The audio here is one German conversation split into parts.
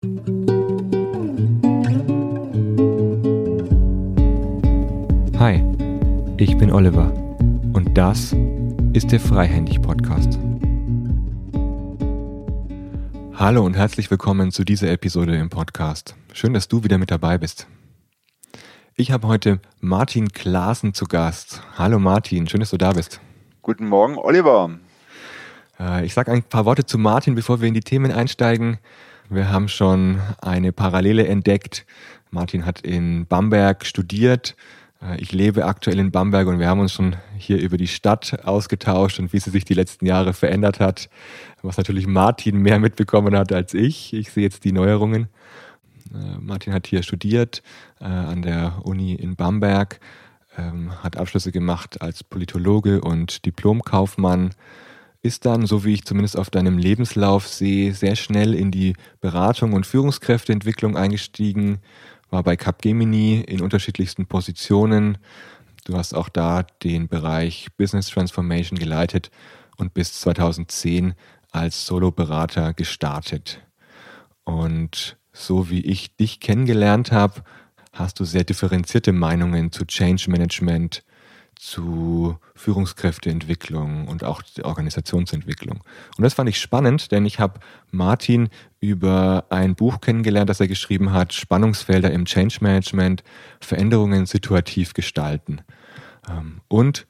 Hi, ich bin Oliver und das ist der Freihändig Podcast. Hallo und herzlich willkommen zu dieser Episode im Podcast. Schön, dass du wieder mit dabei bist. Ich habe heute Martin Klaassen zu Gast. Hallo Martin, schön, dass du da bist. Guten Morgen, Oliver. Äh, ich sage ein paar Worte zu Martin, bevor wir in die Themen einsteigen. Wir haben schon eine Parallele entdeckt. Martin hat in Bamberg studiert. Äh, ich lebe aktuell in Bamberg und wir haben uns schon hier über die Stadt ausgetauscht und wie sie sich die letzten Jahre verändert hat. Was natürlich Martin mehr mitbekommen hat als ich. Ich sehe jetzt die Neuerungen. Äh, Martin hat hier studiert äh, an der Uni in Bamberg, ähm, hat Abschlüsse gemacht als Politologe und Diplomkaufmann, ist dann, so wie ich zumindest auf deinem Lebenslauf sehe, sehr schnell in die Beratung und Führungskräfteentwicklung eingestiegen, war bei Capgemini in unterschiedlichsten Positionen. Du hast auch da den Bereich Business Transformation geleitet und bis 2010 als Solo-Berater gestartet. Und so wie ich dich kennengelernt habe, hast du sehr differenzierte Meinungen zu Change Management, zu Führungskräfteentwicklung und auch Organisationsentwicklung. Und das fand ich spannend, denn ich habe Martin über ein Buch kennengelernt, das er geschrieben hat, Spannungsfelder im Change Management, Veränderungen situativ gestalten. Ähm, und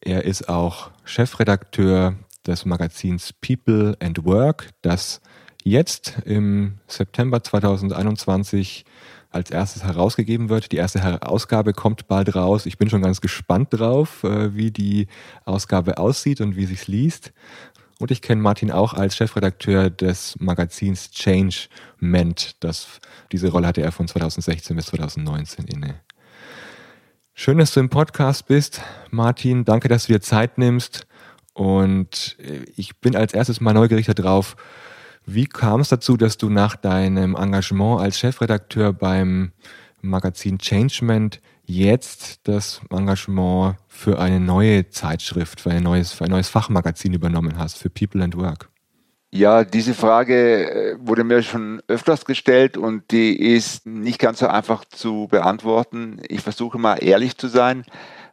er ist auch Chefredakteur des Magazins People and Work, das jetzt im September 2021 als erstes herausgegeben wird. Die erste Ausgabe kommt bald raus. Ich bin schon ganz gespannt drauf, äh, wie die Ausgabe aussieht und wie sich's liest. Und ich kenne Martin auch als Chefredakteur des Magazins Changement. Das, diese Rolle hatte er von 2016 bis 2019 inne. Schön, dass du im Podcast bist, Martin. Danke, dass du dir Zeit nimmst. Und äh, ich bin als erstes mal neugierig darauf, wie kam es dazu, dass du nach deinem Engagement als Chefredakteur beim Magazin Changement jetzt das Engagement für eine neue Zeitschrift, für ein neues, für ein neues Fachmagazin übernommen hast, für People and Work? Ja, diese Frage äh, wurde mir schon öfters gestellt und die ist nicht ganz so einfach zu beantworten. Ich versuche mal ehrlich zu sein.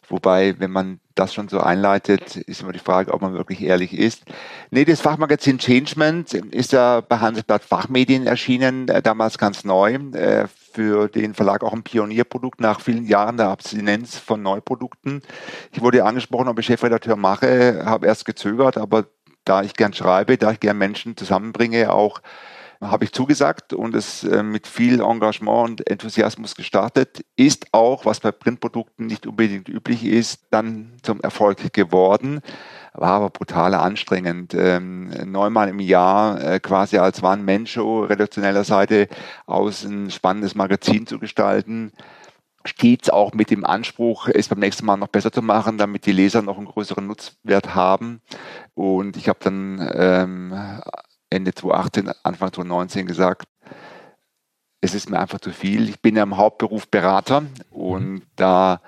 Wobei, wenn man das schon so einleitet, ist immer die Frage, ob man wirklich ehrlich ist. Nee, das Fachmagazin Changement ist ja bei Handelsblatt Fachmedien erschienen, äh, damals ganz neu. Äh, für den Verlag auch ein Pionierprodukt nach vielen Jahren der Abstinenz von Neuprodukten. Ich wurde angesprochen, ob ich Chefredakteur mache, habe erst gezögert, aber da ich gern schreibe, da ich gern Menschen zusammenbringe, auch habe ich zugesagt und es äh, mit viel Engagement und Enthusiasmus gestartet. Ist auch, was bei Printprodukten nicht unbedingt üblich ist, dann zum Erfolg geworden. War aber brutal anstrengend. Ähm, neunmal im Jahr äh, quasi als One-Man-Show redaktioneller Seite aus ein spannendes Magazin zu gestalten stets auch mit dem Anspruch, es beim nächsten Mal noch besser zu machen, damit die Leser noch einen größeren Nutzwert haben. Und ich habe dann ähm, Ende 2018, Anfang 2019 gesagt, es ist mir einfach zu viel. Ich bin ja im Hauptberuf Berater und mhm. da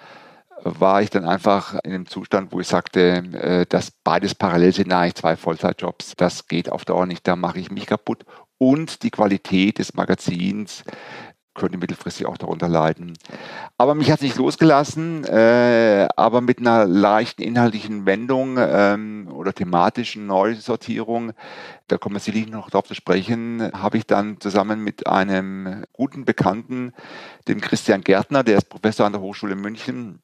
war ich dann einfach in einem Zustand, wo ich sagte, äh, dass beides parallel sind eigentlich zwei Vollzeitjobs. Das geht auf Dauer nicht, da mache ich mich kaputt. Und die Qualität des Magazins könnte mittelfristig auch darunter leiden. Aber mich hat es nicht losgelassen, äh, aber mit einer leichten inhaltlichen Wendung ähm, oder thematischen Neusortierung, da kommen wir sicherlich noch darauf zu sprechen, habe ich dann zusammen mit einem guten Bekannten, dem Christian Gärtner, der ist Professor an der Hochschule München,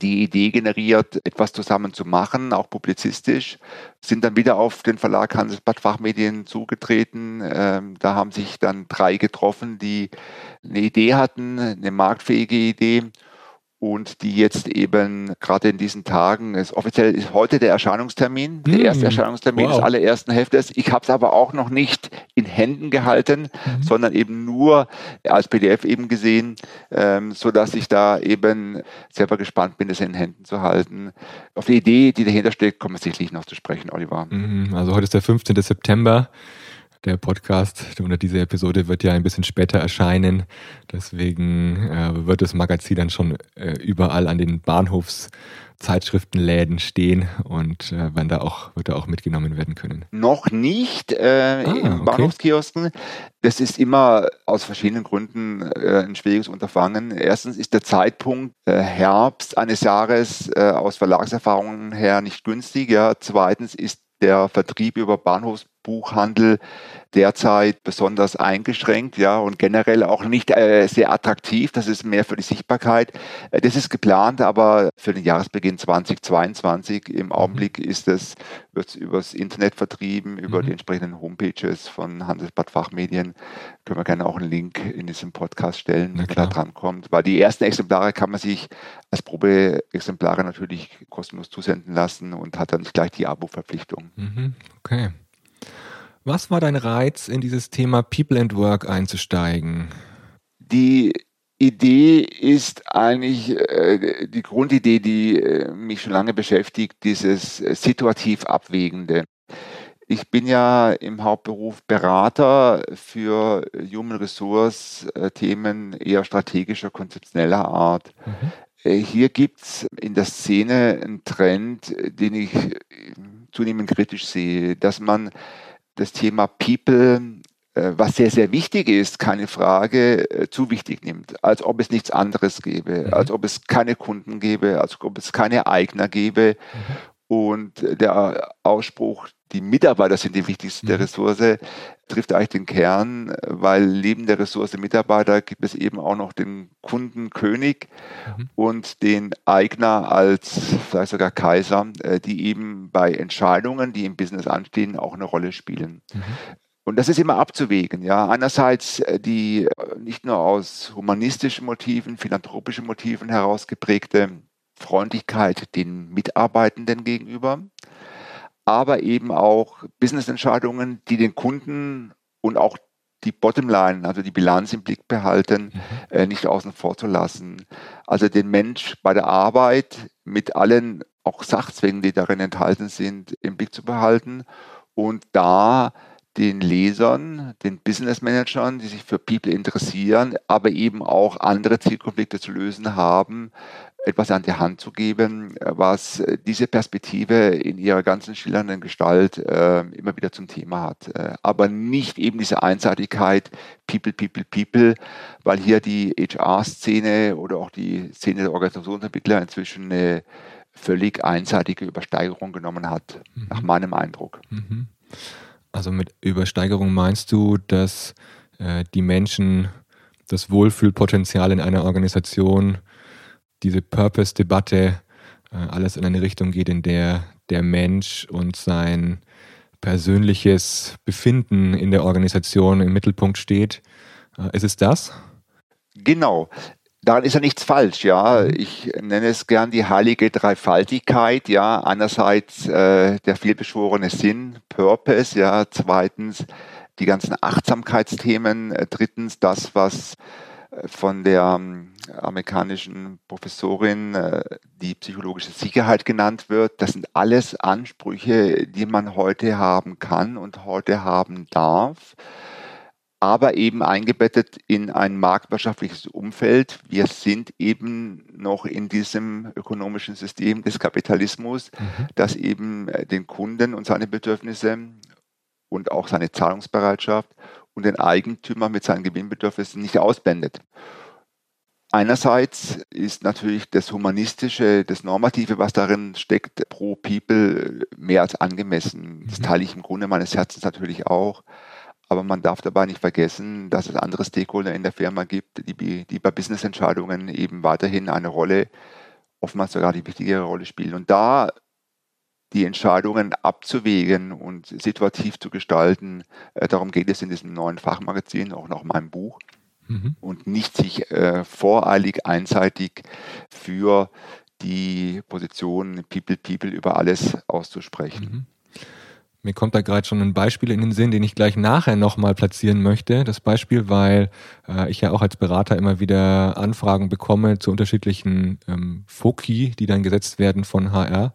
die Idee generiert, etwas zusammen zu machen, auch publizistisch, sind dann wieder auf den Verlag Handelsblatt Fachmedien zugetreten. Ähm, da haben sich dann drei getroffen, die eine Idee hatten, eine marktfähige Idee und die jetzt eben gerade in diesen Tagen, ist offiziell ist heute der Erscheinungstermin, der hm. erste Erscheinungstermin wow. des allerersten Heftes. Ich habe es aber auch noch nicht in Händen gehalten, mhm. sondern eben nur als PDF eben gesehen, ähm, so dass ich da eben selber gespannt bin, es in Händen zu halten. Auf die Idee, die dahinter steckt, kommen wir sicherlich noch zu sprechen, Oliver. Mhm. Also heute ist der 15. September. Der Podcast oder diese Episode wird ja ein bisschen später erscheinen. Deswegen äh, wird das Magazin dann schon äh, überall an den Bahnhofs Zeitschriftenläden stehen und äh, werden da auch, wird da auch mitgenommen werden können? Noch nicht äh, ah, in Bahnhofskiosken. Okay. Das ist immer aus verschiedenen Gründen äh, ein schwieriges Unterfangen. Erstens ist der Zeitpunkt äh, Herbst eines Jahres äh, aus Verlagserfahrungen her nicht günstig. Ja. Zweitens ist der Vertrieb über Bahnhofsbuchhandel derzeit besonders eingeschränkt, ja, und generell auch nicht äh, sehr attraktiv. Das ist mehr für die Sichtbarkeit. Äh, das ist geplant, aber für den Jahresbeginn 2022 im mhm. Augenblick ist es, wird es übers Internet vertrieben, über mhm. die entsprechenden Homepages von Handelsblatt Fachmedien. Können wir gerne auch einen Link in diesem Podcast stellen, wenn da dran kommt. Weil die ersten Exemplare kann man sich als Probeexemplare natürlich kostenlos zusenden lassen und hat dann gleich die Abo-Verpflichtung. Mhm. Okay. Was war dein Reiz, in dieses Thema People and Work einzusteigen? Die Idee ist eigentlich äh, die Grundidee, die äh, mich schon lange beschäftigt, dieses äh, situativ Abwägende. Ich bin ja im Hauptberuf Berater für Human Resource äh, Themen eher strategischer, konzeptioneller Art. Mhm. Äh, hier gibt es in der Szene einen Trend, den ich zunehmend kritisch sehe, dass man das Thema People, äh, was sehr, sehr wichtig ist, keine Frage, äh, zu wichtig nimmt, als ob es nichts anderes gäbe, mhm. als ob es keine Kunden gäbe, als ob es keine Eigner gäbe. Mhm. Und der Ausspruch, die Mitarbeiter sind die wichtigste mhm. Ressource, trifft eigentlich den Kern, weil neben der Ressource Mitarbeiter gibt es eben auch noch den Kundenkönig mhm. und den Eigner als vielleicht sogar Kaiser, äh, die eben bei Entscheidungen, die im Business anstehen, auch eine Rolle spielen. Mhm. Und das ist immer abzuwägen. Ja, einerseits äh, die äh, nicht nur aus humanistischen Motiven, philanthropischen Motiven herausgeprägte Freundlichkeit den Mitarbeitenden gegenüber, aber eben auch Business-Entscheidungen, die den Kunden und auch die Bottomline, also die Bilanz im Blick behalten, mhm. äh, nicht außen vor zu lassen. Also den Mensch bei der Arbeit mit allen auch Sachzwängen, die darin enthalten sind, im Blick zu behalten und da den Lesern, den Business Managern, die sich für People interessieren, aber eben auch andere Zielkonflikte zu lösen haben, etwas an die Hand zu geben, was diese Perspektive in ihrer ganzen schillernden Gestalt äh, immer wieder zum Thema hat. Äh, aber nicht eben diese Einseitigkeit, People, People, People, weil hier die HR-Szene oder auch die Szene der Organisationsentwickler inzwischen eine völlig einseitige Übersteigerung genommen hat, mhm. nach meinem Eindruck. Mhm. Also mit Übersteigerung meinst du, dass äh, die Menschen das Wohlfühlpotenzial in einer Organisation diese Purpose-Debatte äh, alles in eine Richtung geht, in der der Mensch und sein persönliches Befinden in der Organisation im Mittelpunkt steht. Äh, ist es das? Genau. Daran ist ja nichts falsch, ja. Ich nenne es gern die heilige Dreifaltigkeit, ja. Einerseits äh, der vielbeschworene Sinn, Purpose, ja. Zweitens die ganzen Achtsamkeitsthemen. Äh, drittens das, was von der ähm, amerikanischen Professorin äh, die psychologische Sicherheit genannt wird. Das sind alles Ansprüche, die man heute haben kann und heute haben darf, aber eben eingebettet in ein marktwirtschaftliches Umfeld. Wir sind eben noch in diesem ökonomischen System des Kapitalismus, mhm. das eben äh, den Kunden und seine Bedürfnisse und auch seine Zahlungsbereitschaft und den Eigentümer mit seinen Gewinnbedürfnissen nicht ausblendet. Einerseits ist natürlich das Humanistische, das Normative, was darin steckt, pro People mehr als angemessen. Das mhm. teile ich im Grunde meines Herzens natürlich auch. Aber man darf dabei nicht vergessen, dass es andere Stakeholder in der Firma gibt, die, die bei Businessentscheidungen eben weiterhin eine Rolle, oftmals sogar die wichtigere Rolle spielen. Und da die Entscheidungen abzuwägen und situativ zu gestalten. Äh, darum geht es in diesem neuen Fachmagazin, auch noch meinem Buch. Mhm. Und nicht sich äh, voreilig einseitig für die Position People, People über alles auszusprechen. Mhm. Mir kommt da gerade schon ein Beispiel in den Sinn, den ich gleich nachher nochmal platzieren möchte. Das Beispiel, weil äh, ich ja auch als Berater immer wieder Anfragen bekomme zu unterschiedlichen ähm, Foki, die dann gesetzt werden von HR.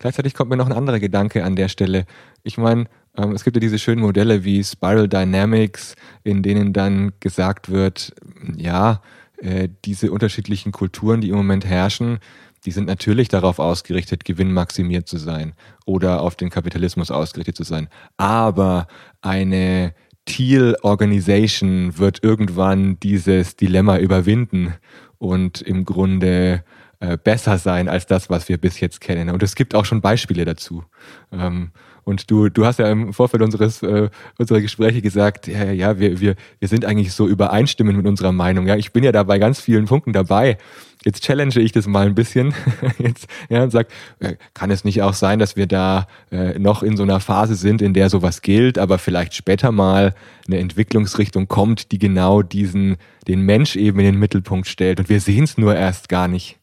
Gleichzeitig kommt mir noch ein anderer Gedanke an der Stelle. Ich meine, äh, Ähm, es gibt ja diese schönen Modelle wie Spiral Dynamics, in denen dann gesagt wird, ja, äh, diese unterschiedlichen Kulturen, die im Moment herrschen, die sind natürlich darauf ausgerichtet, gewinnmaximiert zu sein oder auf den Kapitalismus ausgerichtet zu sein. Aber eine Teal Organization wird irgendwann dieses Dilemma überwinden und im Grunde äh, besser sein als das, was wir bis jetzt kennen. Und es gibt auch schon Beispiele dazu. Ähm, und du, du hast ja im Vorfeld unseres, äh, unserer Gespräche gesagt, ja, ja, wir, wir, wir sind eigentlich so übereinstimmend mit unserer Meinung. Ja, ich bin ja da bei ganz vielen Punkten dabei. Jetzt challenge ich das mal ein bisschen jetzt, ja, und sag, äh, kann es nicht auch sein, dass wir da äh, noch in so einer Phase sind, in der sowas gilt, aber vielleicht später mal eine Entwicklungsrichtung kommt, die genau diesen, den Mensch eben in den Mittelpunkt stellt und wir sehen es nur erst gar nicht.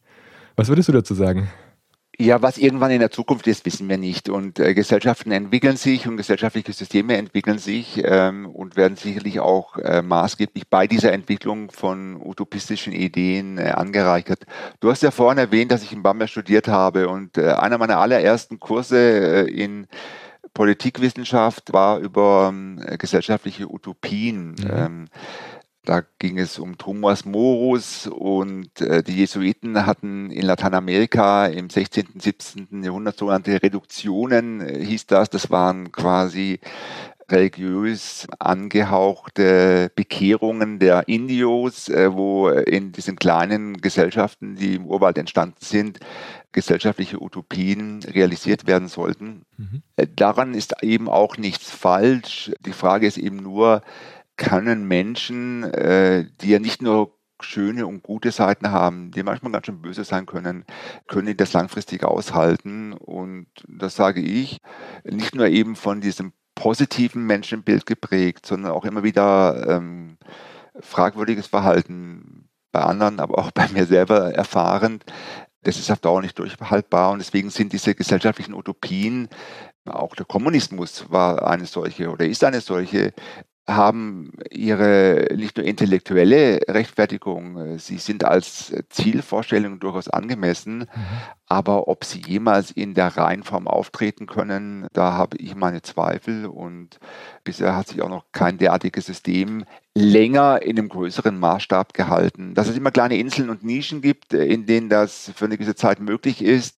Was würdest du dazu sagen? Ja, was irgendwann in der Zukunft ist, wissen wir nicht. Und äh, Gesellschaften entwickeln sich und gesellschaftliche Systeme entwickeln sich ähm, und werden sicherlich auch äh, maßgeblich bei dieser Entwicklung von utopistischen Ideen äh, angereichert. Du hast ja vorhin erwähnt, dass ich in Bamberg studiert habe und äh, einer meiner allerersten Kurse äh, in Politikwissenschaft war über ähm, gesellschaftliche Utopien. Mhm. Ähm, da ging es um Thomas Morus und äh, die Jesuiten hatten in Lateinamerika im 16., 17. Jahrhundert sogenannte Reduktionen, äh, hieß das. Das waren quasi religiös angehauchte Bekehrungen der Indios, äh, wo in diesen kleinen Gesellschaften, die im Urwald entstanden sind, gesellschaftliche Utopien realisiert werden sollten. Mhm. Äh, daran ist eben auch nichts falsch. Die Frage ist eben nur, können Menschen, äh, die ja nicht nur schöne und gute Seiten haben, die manchmal ganz schön böse sein können, können die das langfristig aushalten. Und das sage ich, nicht nur eben von diesem positiven Menschenbild geprägt, sondern auch immer wieder ähm, fragwürdiges Verhalten bei anderen, aber auch bei mir selber erfahrend. Das ist auf Dauer nicht durchhaltbar und deswegen sind diese gesellschaftlichen Utopien, auch der Kommunismus war eine solche oder ist eine solche, haben ihre nicht nur intellektuelle Rechtfertigung, sie sind als Zielvorstellung durchaus angemessen, mhm. aber ob sie jemals in der Reihenform auftreten können, da habe ich meine Zweifel und bisher hat sich auch noch kein derartiges System länger in einem größeren Maßstab gehalten. Dass es immer kleine Inseln und Nischen gibt, in denen das für eine gewisse Zeit möglich ist,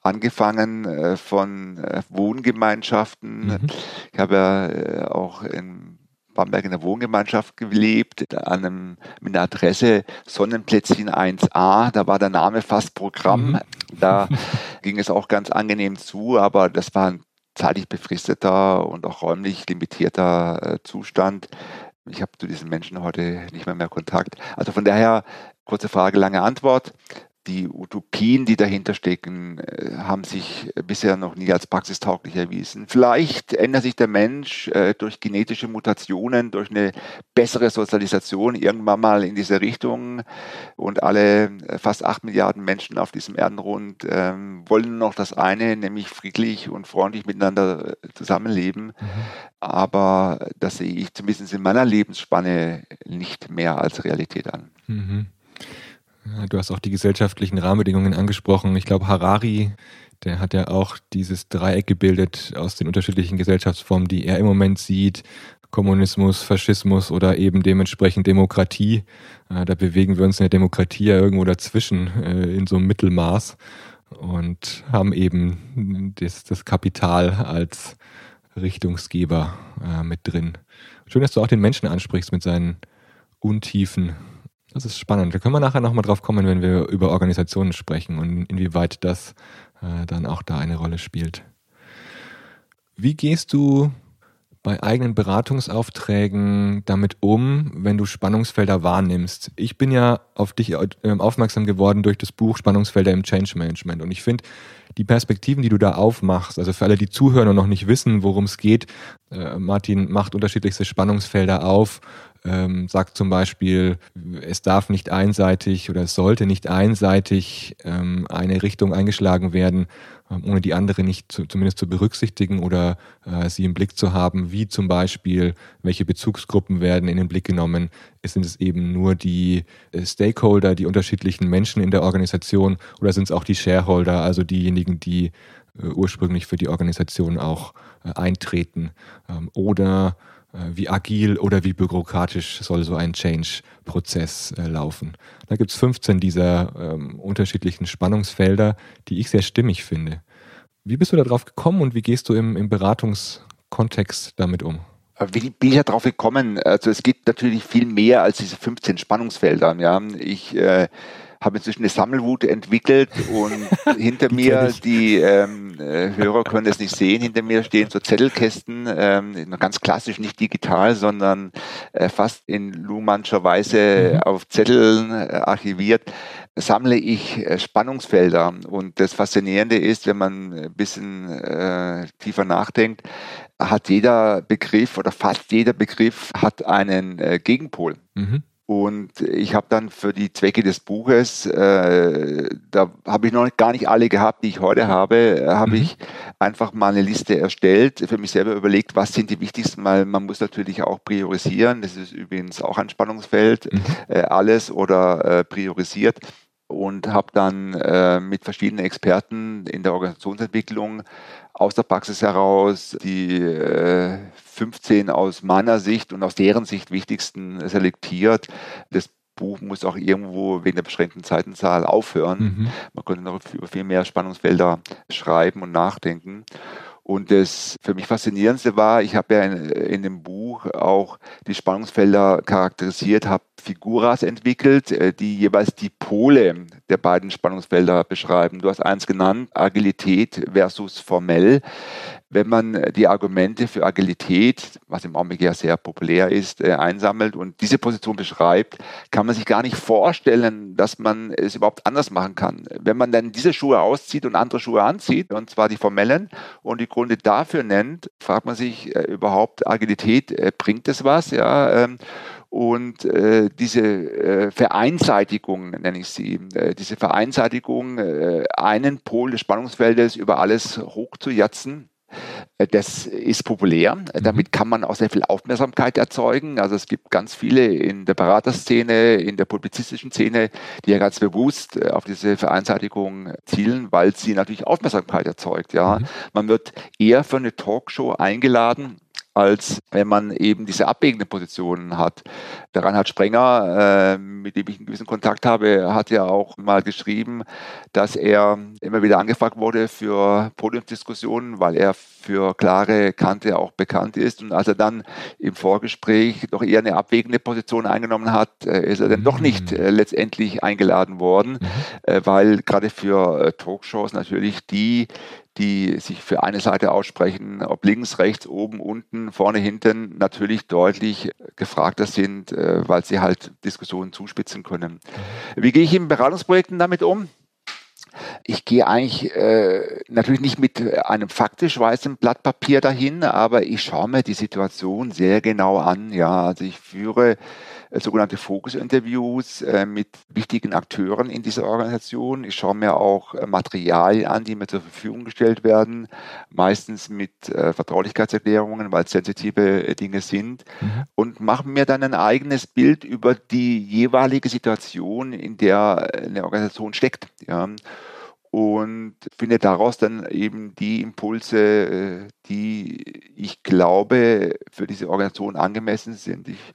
angefangen äh, von äh, Wohngemeinschaften. Mhm. Ich habe ja äh, auch in Bamberg in der Wohngemeinschaft gelebt, an einem, mit einer Adresse Sonnenplätzchen 1a. Da war der Name fast Programm. Mhm. Da ging es auch ganz angenehm zu, aber das war ein zeitlich befristeter und auch räumlich limitierter äh, Zustand. Ich habe zu diesen Menschen heute nicht mehr mehr Kontakt. Also von daher, kurze Frage, lange Antwort die Utopien, die dahinter stecken, äh, haben sich bisher noch nie als praxistauglich erwiesen. Vielleicht ändert sich der Mensch äh, durch genetische Mutationen, durch eine bessere Sozialisation irgendwann mal in diese Richtung. Und alle äh, fast acht Milliarden Menschen auf diesem Erdenrund ähm, wollen noch das eine, nämlich friedlich und freundlich miteinander zusammenleben. Mhm. Aber das sehe ich zumindest in meiner Lebensspanne nicht mehr als Realität an. Mhm. Du hast auch die gesellschaftlichen Rahmenbedingungen angesprochen. Ich glaube, Harari, der hat ja auch dieses Dreieck gebildet aus den unterschiedlichen Gesellschaftsformen, die er im Moment sieht. Kommunismus, Faschismus oder eben dementsprechend Demokratie. Äh, da bewegen wir uns in der Demokratie ja irgendwo dazwischen, äh, in so einem Mittelmaß und haben eben das, das Kapital als Richtungsgeber äh, mit drin. Schön, dass du auch den Menschen ansprichst mit seinen Untiefen das ist spannend. Da können wir nachher nochmal drauf kommen, wenn wir über Organisationen sprechen und inwieweit das äh, dann auch da eine Rolle spielt. Wie gehst du bei eigenen Beratungsaufträgen damit um, wenn du Spannungsfelder wahrnimmst? Ich bin ja auf dich äh, aufmerksam geworden durch das Buch Spannungsfelder im Change Management und ich finde, die Perspektiven, die du da aufmachst, also für alle, die zuhören und noch nicht wissen, worum es geht, äh, Martin macht unterschiedlichste Spannungsfelder auf ähm, sagt zum Beispiel, es darf nicht einseitig oder es sollte nicht einseitig ähm, eine Richtung eingeschlagen werden, ähm, ohne die andere nicht zu, zumindest zu berücksichtigen oder äh, sie im Blick zu haben, wie zum Beispiel, welche Bezugsgruppen werden in den Blick genommen. Sind es eben nur die äh, Stakeholder, die unterschiedlichen Menschen in der Organisation oder sind es auch die Shareholder, also diejenigen, die äh, ursprünglich für die Organisation auch äh, eintreten? Ähm, oder wie agil oder wie bürokratisch soll so ein Change-Prozess äh, laufen. Da gibt es 15 dieser ähm, unterschiedlichen Spannungsfelder, die ich sehr stimmig finde. Wie bist du darauf gekommen und wie gehst du im, im Beratungskontext damit um? Äh, wie bin ich ja drauf gekommen? Also es gibt natürlich viel mehr als diese 15 Spannungsfelder. Ja. Ich äh, habe inzwischen eine Sammelwut entwickelt und hinter mir, die ähm, äh, Hörer können das nicht sehen, hinter mir stehen so Zettelkästen, ähm, ganz klassisch, nicht digital, sondern äh, fast in Luhmannscher Weise mhm. auf Zetteln äh, archiviert, sammle ich äh, Spannungsfelder. Und das Faszinierende ist, wenn man ein bisschen äh, tiefer nachdenkt, hat jeder Begriff oder fast jeder Begriff hat einen äh, Gegenpol. Mhm. Und ich habe dann für die Zwecke des Buches, äh, da habe ich noch gar nicht alle gehabt, die ich heute habe, habe mhm. ich einfach mal eine Liste erstellt, für mich selber überlegt, was sind die wichtigsten, weil man muss natürlich auch priorisieren. Das ist übrigens auch ein Spannungsfeld, mhm. äh, alles oder äh, priorisiert und habe dann äh, mit verschiedenen Experten in der Organisationsentwicklung aus der Praxis heraus die äh, 15 aus meiner Sicht und aus deren Sicht wichtigsten selektiert. Das Buch muss auch irgendwo wegen der beschränkten Zeitenzahl aufhören. Mhm. Man könnte noch über viel mehr Spannungsfelder schreiben und nachdenken. Und das für mich Faszinierendste war, ich habe ja in, in, dem Buch auch die Spannungsfelder charakterisiert, habe Figuras entwickelt, äh, die jeweils die Pole der beiden Spannungsfelder beschreiben. Du hast eins genannt, Agilität versus formell wenn man die Argumente für Agilität, was im Augenblick ja sehr populär ist, äh, einsammelt und diese Position beschreibt, kann man sich gar nicht vorstellen, dass man es überhaupt anders machen kann. Wenn man dann diese Schuhe auszieht und andere Schuhe anzieht, und zwar die formellen, und die Gründe dafür nennt, fragt man sich äh, überhaupt, Agilität, bringt es was? Ja, ähm, und äh, diese äh, Vereinseitigung, nenne ich sie, äh, diese Vereinseitigung, äh, einen Pol des Spannungsfeldes über alles hochzujatzen, äh, das ist populär. Mhm. Damit kann man auch sehr viel Aufmerksamkeit erzeugen. Also es gibt ganz viele in der Beraterszene, in der publizistischen Szene, die ja ganz bewusst äh, auf diese Vereinseitigung zielen, weil sie natürlich Aufmerksamkeit erzeugt. Ja, mhm. man wird eher für eine Talkshow eingeladen, als wenn man eben diese abwägende Positionen hat. Der Reinhard Sprenger, äh, mit dem ich einen gewissen Kontakt habe, hat ja auch mal geschrieben, dass er immer wieder angefragt wurde für Podiumsdiskussionen, weil er für klare Kante auch bekannt ist. Und als er dann im Vorgespräch doch eher eine abwägende Position eingenommen hat, äh, ist er dann doch nicht äh, letztendlich eingeladen worden, mhm. äh, weil gerade für äh, Talkshows natürlich die die sich für eine Seite aussprechen, ob links, rechts, oben, unten, vorne, hinten, natürlich deutlich gefragter sind, äh, weil sie halt Diskussionen zuspitzen können. Wie gehe ich in Beratungsprojekten damit um? Ich gehe eigentlich äh, natürlich nicht mit einem faktisch weißen Blatt Papier dahin, aber ich schaue mir die Situation sehr genau an. Ja, also ich führe sogenannte Fokus-Interviews äh, mit wichtigen Akteuren in dieser Organisation. Ich schaue mir auch äh, Materialien an, die mir zur Verfügung gestellt werden, meistens mit äh, Vertraulichkeitserklärungen, weil es sensitive äh, Dinge sind, mhm. und mache mir dann ein eigenes Bild über die jeweilige Situation, in der eine Organisation steckt. Ja und finde daraus dann eben die Impulse, die ich glaube für diese Organisation angemessen sind. Ich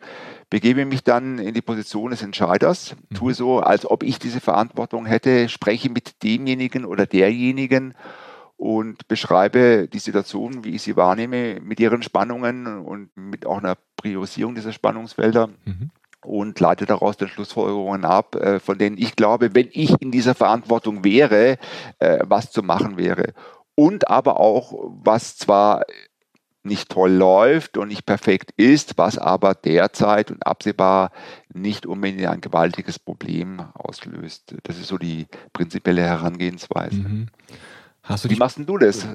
begebe mich dann in die Position des Entscheiders, mhm. tue so, als ob ich diese Verantwortung hätte, spreche mit demjenigen oder derjenigen und beschreibe die Situation, wie ich sie wahrnehme, mit ihren Spannungen und mit auch einer Priorisierung dieser Spannungsfelder. Mhm und leite daraus dann Schlussfolgerungen ab, äh, von denen ich glaube, wenn ich in dieser Verantwortung wäre, äh, was zu machen wäre. Und aber auch, was zwar nicht toll läuft und nicht perfekt ist, was aber derzeit und absehbar nicht unbedingt ein gewaltiges Problem auslöst. Das ist so die prinzipielle Herangehensweise. Mhm. Hast du Wie machst du das?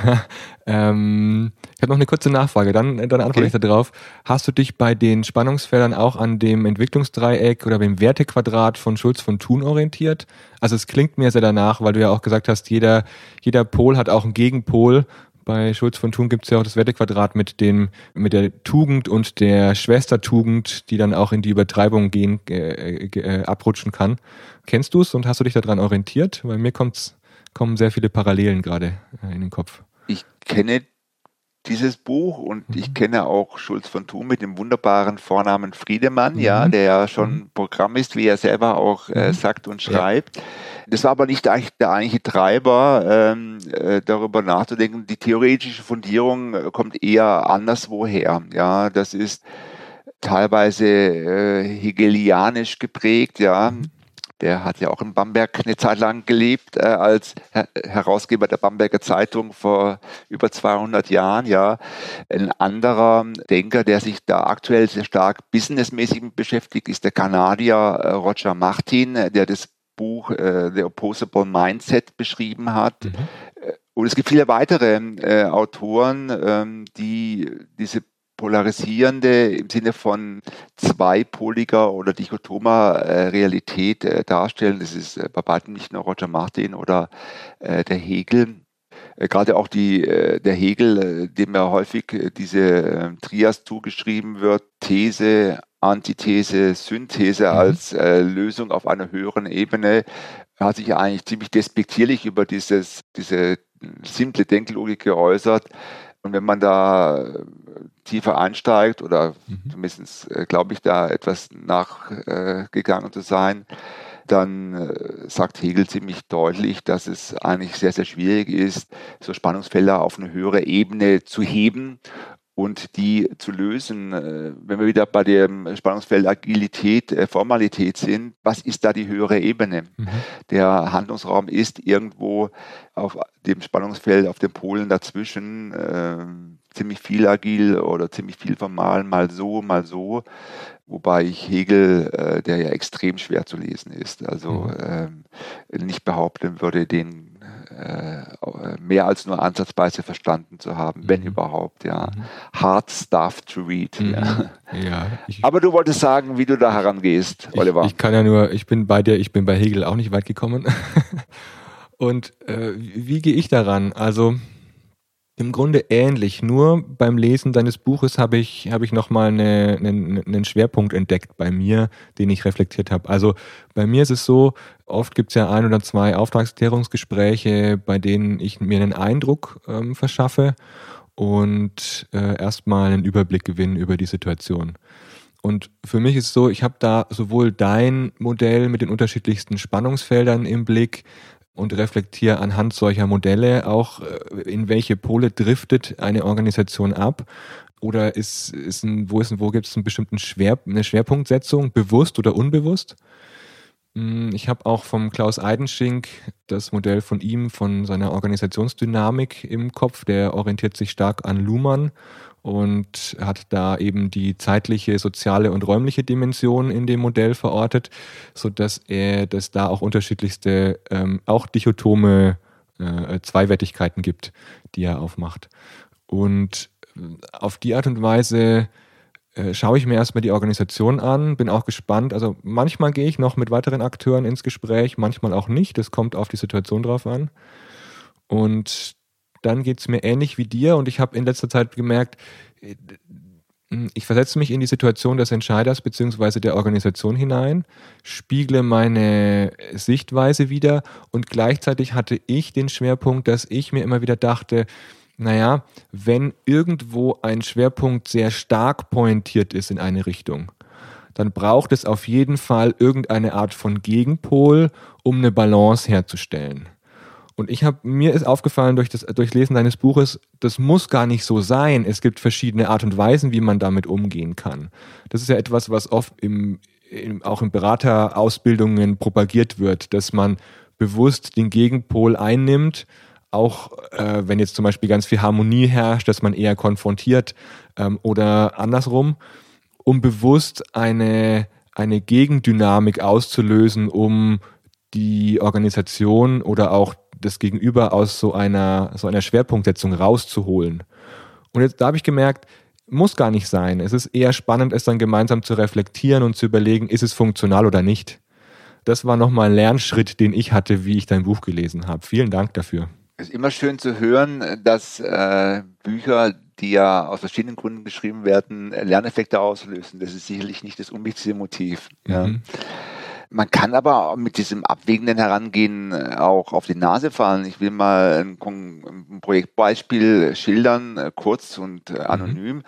ähm, ich habe noch eine kurze Nachfrage, dann, dann antworte okay. ich darauf. Hast du dich bei den Spannungsfeldern auch an dem Entwicklungsdreieck oder dem Wertequadrat von Schulz von Thun orientiert? Also es klingt mir sehr danach, weil du ja auch gesagt hast, jeder, jeder Pol hat auch einen Gegenpol. Bei Schulz von Thun gibt es ja auch das Wertequadrat mit dem, mit der Tugend und der Schwestertugend, die dann auch in die Übertreibung gehen, äh, äh, abrutschen kann. Kennst du es und hast du dich daran orientiert? Weil mir kommt's kommen sehr viele Parallelen gerade äh, in den Kopf. Ich kenne dieses Buch und mhm. ich kenne auch Schulz von Thun mit dem wunderbaren Vornamen Friedemann, mhm. ja, der ja schon mhm. Programm ist, wie er selber auch äh, mhm. sagt und schreibt. Ja. Das war aber nicht der eigentliche Treiber, ähm, äh, darüber nachzudenken. Die theoretische Fundierung äh, kommt eher anderswoher. Ja, das ist teilweise äh, hegelianisch geprägt, ja. Mhm. Der hat ja auch in Bamberg eine Zeit lang gelebt, äh, als Her Herausgeber der Bamberger Zeitung vor über 200 Jahren. Ja, ein anderer Denker, der sich da aktuell sehr stark businessmäßig beschäftigt, ist der Kanadier äh, Roger Martin, der das Buch äh, The Opposable Mindset beschrieben hat. Mhm. Äh, und es gibt viele weitere äh, Autoren, ähm, die diese polarisierende im Sinne von zweipoliger oder dichotomer äh, Realität äh, darstellen. Das ist äh, bei beiden nicht nur Roger Martin oder äh, der Hegel. Äh, gerade auch die, äh, der Hegel, dem ja häufig diese Trias zugeschrieben wird, These, Antithese, Synthese mhm. als Lösung auf einer höheren Ebene, hat sich eigentlich ziemlich despektierlich über dieses, diese simple Denklogik geäußert. Und wenn man da äh, tiefer einsteigt, oder mhm. zumindest äh, glaube ich da etwas nachgegangen äh, zu sein, dann sagt Hegel ziemlich deutlich, dass es eigentlich sehr, sehr schwierig ist, so Spannungsfelder auf eine höhere Ebene zu heben und die zu lösen. Äh, wenn wir wieder bei dem Spannungsfeld Agilität, äh, Formalität sind, was ist da die höhere Ebene? Mhm. Der Handlungsraum ist irgendwo auf dem Spannungsfeld, auf den Polen dazwischen, äh, ziemlich viel agil oder ziemlich viel formal, mal so, mal so. Wobei ich Hegel, äh, der ja extrem schwer zu lesen ist, also mhm. ähm, nicht behaupten würde, den äh, mehr als nur ansatzweise verstanden zu haben, mhm. wenn überhaupt, ja. Mhm. Hard stuff to read. Mhm. Ja. ja Aber du wolltest sagen, wie du da herangehst, Oliver. Ich, ich kann ja nur, ich bin bei dir, ich bin bei Hegel auch nicht weit gekommen. Und äh, wie gehe ich daran? Also im Grunde ähnlich, nur beim Lesen deines Buches habe ich, hab ich nochmal eine, eine, einen Schwerpunkt entdeckt bei mir, den ich reflektiert habe. Also bei mir ist es so, oft gibt es ja ein oder zwei Auftragsklärungsgespräche, bei denen ich mir einen Eindruck ähm, verschaffe und äh, erstmal einen Überblick gewinne über die Situation. Und für mich ist es so, ich habe da sowohl dein Modell mit den unterschiedlichsten Spannungsfeldern im Blick, und reflektiere anhand solcher Modelle auch, äh, in welche Pole driftet eine Organisation ab oder ist, ist ein, wo, ist, wo gibt es einen bestimmten Schwer, eine Schwerpunktsetzung, bewusst oder unbewusst? Hm, ich habe auch vom Klaus Eidenschink das Modell von ihm, von seiner Organisationsdynamik im Kopf. Der orientiert sich stark an Luhmann und hat da eben die zeitliche, soziale und räumliche Dimension in dem Modell verortet, so dass er, dass da auch unterschiedlichste, ähm, auch dichotome äh, Zweiwertigkeiten gibt, die er aufmacht. Und äh, auf die Art und Weise äh, schaue ich mir erstmal die Organisation an, bin auch gespannt. Also manchmal gehe ich noch mit weiteren Akteuren ins Gespräch, manchmal auch nicht. Das kommt auf die Situation drauf an. Und dann geht es mir ähnlich wie dir und ich habe in letzter Zeit gemerkt, äh, ich versetze mich in die Situation des Entscheiders bzw. der Organisation hinein, spiegle meine Sichtweise wieder und gleichzeitig hatte ich den Schwerpunkt, dass ich mir immer wieder dachte, naja, wenn irgendwo ein Schwerpunkt sehr stark pointiert ist in eine Richtung, dann braucht es auf jeden Fall irgendeine Art von Gegenpol, um eine Balance herzustellen. Und ich habe mir ist aufgefallen durch das Durchlesen deines Buches, das muss gar nicht so sein. Es gibt verschiedene Art und Weisen, wie man damit umgehen kann. Das ist ja etwas, was oft im, im, auch in Beraterausbildungen propagiert wird, dass man bewusst den Gegenpol einnimmt, auch äh, wenn jetzt zum Beispiel ganz viel Harmonie herrscht, dass man eher konfrontiert ähm, oder andersrum, um bewusst eine, eine Gegendynamik auszulösen, um die Organisation oder auch das Gegenüber aus so einer, so einer Schwerpunktsetzung rauszuholen. Und jetzt da habe ich gemerkt, muss gar nicht sein. Es ist eher spannend, es dann gemeinsam zu reflektieren und zu überlegen, ist es funktional oder nicht. Das war nochmal ein Lernschritt, den ich hatte, wie ich dein Buch gelesen habe. Vielen Dank dafür. Es ist immer schön zu hören, dass äh, Bücher, die ja aus verschiedenen Gründen geschrieben werden, Lerneffekte auslösen. Das ist sicherlich nicht das unwichtigste Motiv. Mhm. Ja. Man kann aber mit diesem abwägenden Herangehen auch auf die Nase fallen. Ich will mal ein, ein Projektbeispiel schildern, äh, kurz und äh, mhm. anonym. Mhm.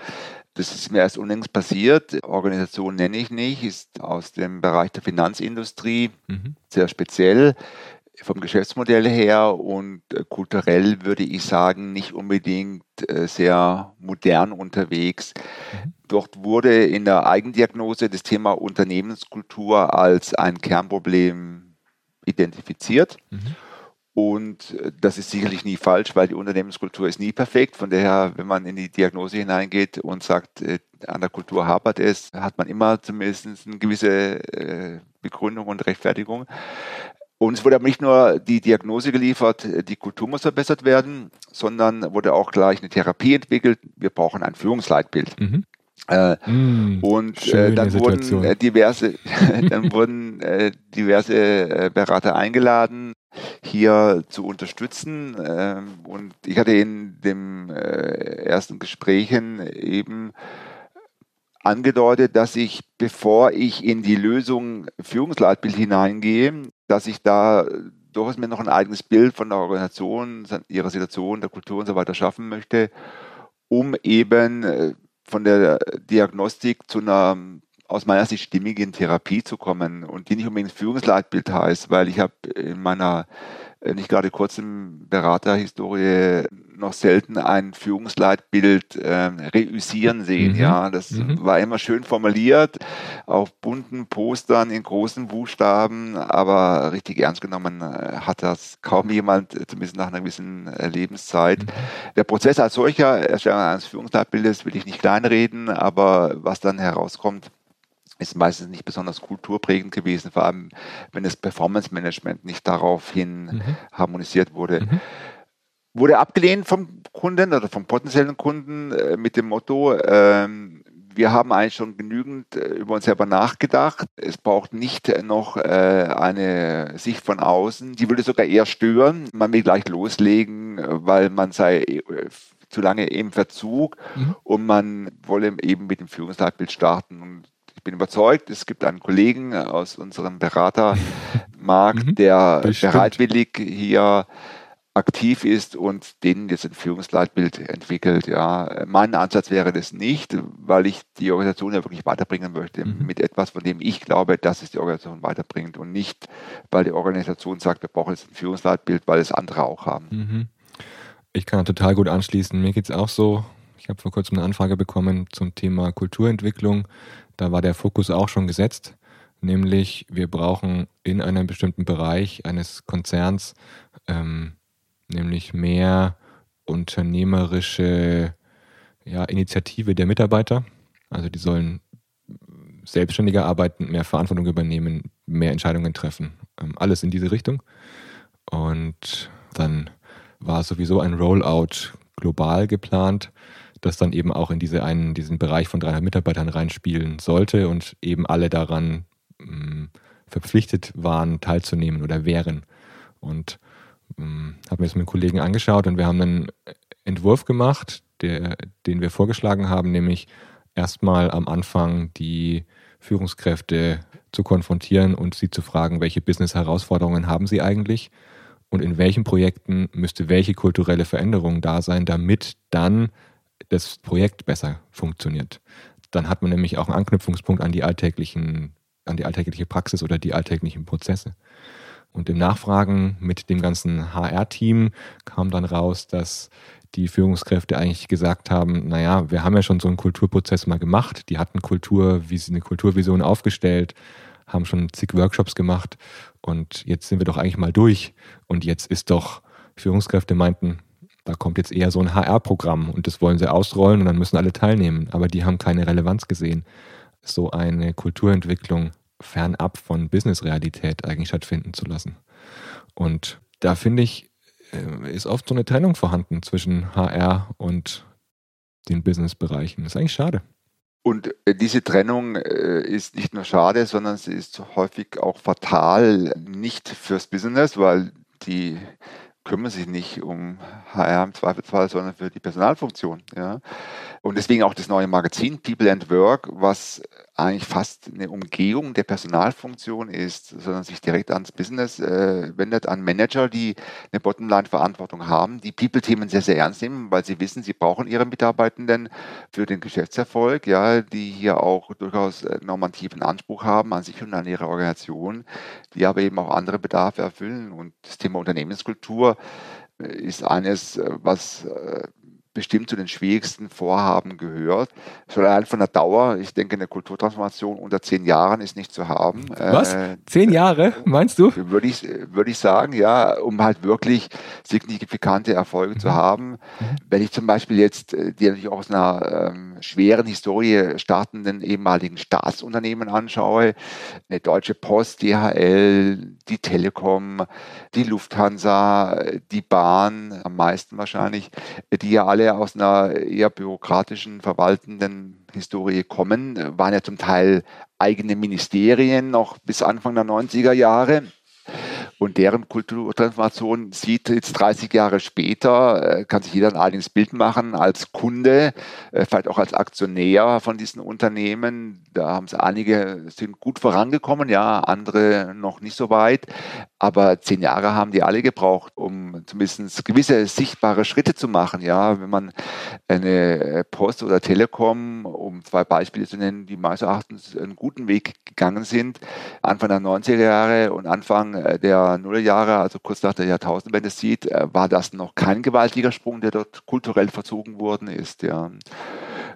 Das ist mir erst unlängst passiert. Organisation nenne ich nicht, ist aus dem Bereich der Finanzindustrie, mhm. sehr speziell vom Geschäftsmodell her und kulturell würde ich sagen, nicht unbedingt sehr modern unterwegs. Mhm. Dort wurde in der Eigendiagnose das Thema Unternehmenskultur als ein Kernproblem identifiziert. Mhm. Und äh, das ist sicherlich nie falsch, weil die Unternehmenskultur ist nie perfekt. Von daher, wenn man in die Diagnose hineingeht und sagt, äh, an der Kultur hapert es, hat man immer zumindest eine gewisse äh, Begründung und Rechtfertigung. Und es wurde aber nicht nur die Diagnose geliefert, die Kultur muss verbessert werden, sondern wurde auch gleich eine Therapie entwickelt. Wir brauchen ein Führungsleitbild. Mhm. Äh, mm, und äh, dann wurden äh, diverse, dann wurden äh, diverse äh, Berater eingeladen, hier zu unterstützen. Ähm, und ich hatte in dem äh, ersten Gesprächen eben angedeutet, dass ich, bevor ich in die Lösung Führungsleitbild hineingehe, dass ich da durchaus mir noch ein eigenes Bild von der Organisation, ihrer Situation, der Kultur und so weiter schaffen möchte, um eben von der Diagnostik zu einer aus meiner Sicht stimmigen Therapie zu kommen. Und die nicht unbedingt Führungsleitbild heißt, weil ich habe in meiner äh, nicht gerade kurzen Beraterhistorie noch selten ein Führungsleitbild äh, reüssieren sehen. Mhm. Ja, das mhm. war immer schön formuliert, auf bunten Postern in großen Buchstaben, aber richtig ernst genommen äh, hat das kaum jemand, äh, zumindest nach einer gewissen äh, Lebenszeit. Mhm. Der Prozess als solcher, Erstellung eines Führungsleitbildes, will ich nicht kleinreden, aber was dann herauskommt, ist meistens nicht besonders kulturprägend gewesen, vor allem wenn das Performance Management nicht daraufhin mhm. harmonisiert wurde. Mhm. Wurde abgelehnt vom Kunden oder vom potenziellen Kunden äh, mit dem Motto, ähm, wir haben eigentlich schon genügend äh, über uns selber nachgedacht. Es braucht nicht noch äh, eine Sicht von außen. Die würde sogar eher stören. Man will gleich loslegen, weil man sei äh, zu lange im Verzug mhm. und man wolle eben mit dem Führungsleitbild starten. Und bin überzeugt, es gibt einen Kollegen aus unserem Beratermarkt, mhm, der bestimmt. bereitwillig hier aktiv ist und denen jetzt ein Führungsleitbild entwickelt. Ja, mein Ansatz wäre das nicht, weil ich die Organisation ja wirklich weiterbringen möchte mhm. mit etwas, von dem ich glaube, dass es die Organisation weiterbringt und nicht, weil die Organisation sagt, wir brauchen jetzt ein Führungsleitbild, weil es andere auch haben. Mhm. Ich kann total gut anschließen. Mir geht es auch so. Ich habe vor kurzem eine Anfrage bekommen zum Thema Kulturentwicklung. Da war der Fokus auch schon gesetzt, nämlich wir brauchen in einem bestimmten Bereich eines Konzerns ähm, nämlich mehr unternehmerische ja, Initiative der Mitarbeiter. Also die sollen selbstständiger arbeiten, mehr Verantwortung übernehmen, mehr Entscheidungen treffen. Ähm, alles in diese Richtung. Und dann war sowieso ein Rollout global geplant das dann eben auch in diese einen, diesen Bereich von 300 Mitarbeitern reinspielen sollte und eben alle daran mh, mm, verpflichtet waren, teilzunehmen oder wären. Und mm, habe mir das mit einem Kollegen angeschaut und wir haben einen Entwurf gemacht, der, den wir vorgeschlagen haben, nämlich erstmal am Anfang die Führungskräfte zu konfrontieren und sie zu fragen, welche Business-Herausforderungen haben sie eigentlich und in welchen Projekten müsste welche kulturelle Veränderung da sein, damit dann das Projekt besser funktioniert. Dann hat man nämlich auch einen Anknüpfungspunkt an die alltäglichen, an die alltägliche Praxis oder die alltäglichen Prozesse. Und im Nachfragen mit dem ganzen HR-Team kam dann raus, dass die Führungskräfte eigentlich gesagt haben, naja, wir haben ja schon so einen Kulturprozess mal gemacht, die hatten Kultur, eine Kulturvision aufgestellt, haben schon zig Workshops gemacht und jetzt sind wir doch eigentlich mal durch. Und jetzt ist doch, Führungskräfte meinten, da kommt jetzt eher so ein HR-Programm und das wollen sie ausrollen und dann müssen alle teilnehmen. Aber die haben keine Relevanz gesehen. So eine Kulturentwicklung fernab von Business-Realität eigentlich stattfinden zu lassen. Und da finde ich, äh, ist oft so eine Trennung vorhanden zwischen HR und den Businessbereichen. Das ist eigentlich schade. Und äh, diese Trennung äh, ist nicht nur schade, sondern sie ist häufig auch fatal, nicht fürs Business, weil die kümmern sich nicht um HR im Zweifelsfall, sondern für die Personalfunktion. Ja. Und deswegen auch das neue Magazin People and Work, was eigentlich fast eine Umgehung der Personalfunktion ist, sondern sich direkt ans Business äh, wendet, an Manager, die eine Bottomline-Verantwortung haben, die People-Themen sehr, sehr ernst nehmen, weil sie wissen, sie brauchen ihre Mitarbeitenden für den Geschäftserfolg, ja, die hier auch durchaus äh, normativen Anspruch haben an sich und an ihre Organisation, die aber eben auch andere Bedarfe erfüllen. Und das Thema Unternehmenskultur äh, ist eines, äh, was bestimmt zu den schwierigsten Vorhaben gehört. Schon allein von der Dauer, ich denke, eine Kulturtransformation unter zehn Jahren ist nicht zu haben. Was? Äh, zehn Jahre, meinst du? Würde ich, würde ich sagen, ja, um halt wirklich signifikante Erfolge mhm. zu haben. Mhm. Wenn ich zum Beispiel jetzt, äh, die natürlich auch aus einer ähm, schweren Historie startenden ehemaligen Staatsunternehmen anschaue, eine Deutsche Post, DHL, die Telekom, die Lufthansa, die Bahn, am meisten wahrscheinlich, die ja alle aus einer eher bürokratischen, verwaltenden Historie kommen, waren ja zum Teil eigene Ministerien noch bis Anfang der 90er Jahre. Und deren Kulturtransformation sieht jetzt 30 Jahre später, äh, kann sich jeder ein eigenes Bild machen als Kunde, äh, vielleicht auch als Aktionär von diesen Unternehmen. Da haben es einige, sind gut vorangekommen, ja, andere noch nicht so weit. Aber zehn Jahre haben die alle gebraucht, um zumindest gewisse sichtbare Schritte zu machen. Ja, wenn man eine Post oder Telekom, um zwei Beispiele zu nennen, die meines Erachtens einen guten Weg gegangen sind, Anfang der 90er Jahre und Anfang der Nullerjahre, also kurz nach der Jahrtausendwende sieht, äh, war das noch kein gewaltiger Sprung, der dort kulturell verzogen worden ist. Ja.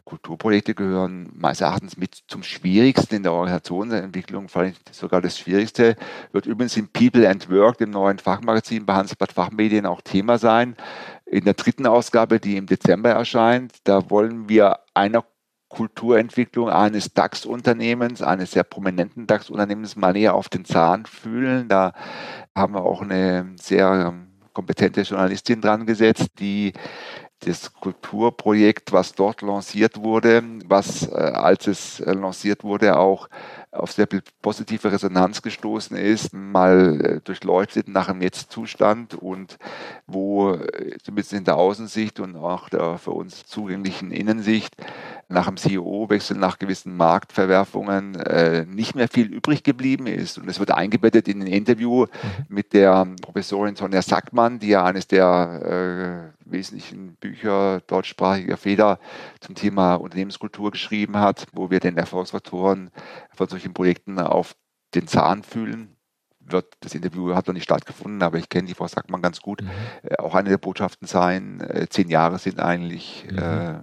Kulturprojekte gehören meines Erachtens mit zum Schwierigsten in der Organisationsentwicklung, vielleicht sogar das Schwierigste, wird übrigens in People and Work, dem neuen Fachmagazin bei Hansbad Fachmedien auch Thema sein. In der dritten Ausgabe, die im Dezember erscheint, da wollen wir einer Kulturentwicklung eines DAX-Unternehmens, eines sehr prominenten DAX-Unternehmens mal näher auf den Zahn fühlen. Da haben wir auch eine sehr kompetente Journalistin dran gesetzt, die das Kulturprojekt, was dort lanciert wurde, was äh, als es äh, lanciert wurde auch auf sehr positive Resonanz gestoßen ist, mal äh, durchleuchtet nach dem Netzzustand und wo äh, zumindest in der Außensicht und auch der für uns zugänglichen Innensicht nach dem CEO-Wechsel, nach gewissen Marktverwerfungen äh, nicht mehr viel übrig geblieben ist. Und es wird eingebettet in ein Interview mhm. mit der Professorin Sonja Sackmann, die ja eines der äh, wesentlichen Bücher deutschsprachiger Feder zum Thema Unternehmenskultur geschrieben hat, wo wir den Erfolgsfaktoren von solchen Projekten auf den Zahn fühlen wird, das Interview hat noch nicht stattgefunden, aber ich kenne die Frau Sackmann ganz gut, mhm. äh, auch eine der Botschaften sein. Äh, zehn Jahre sind eigentlich mhm. äh,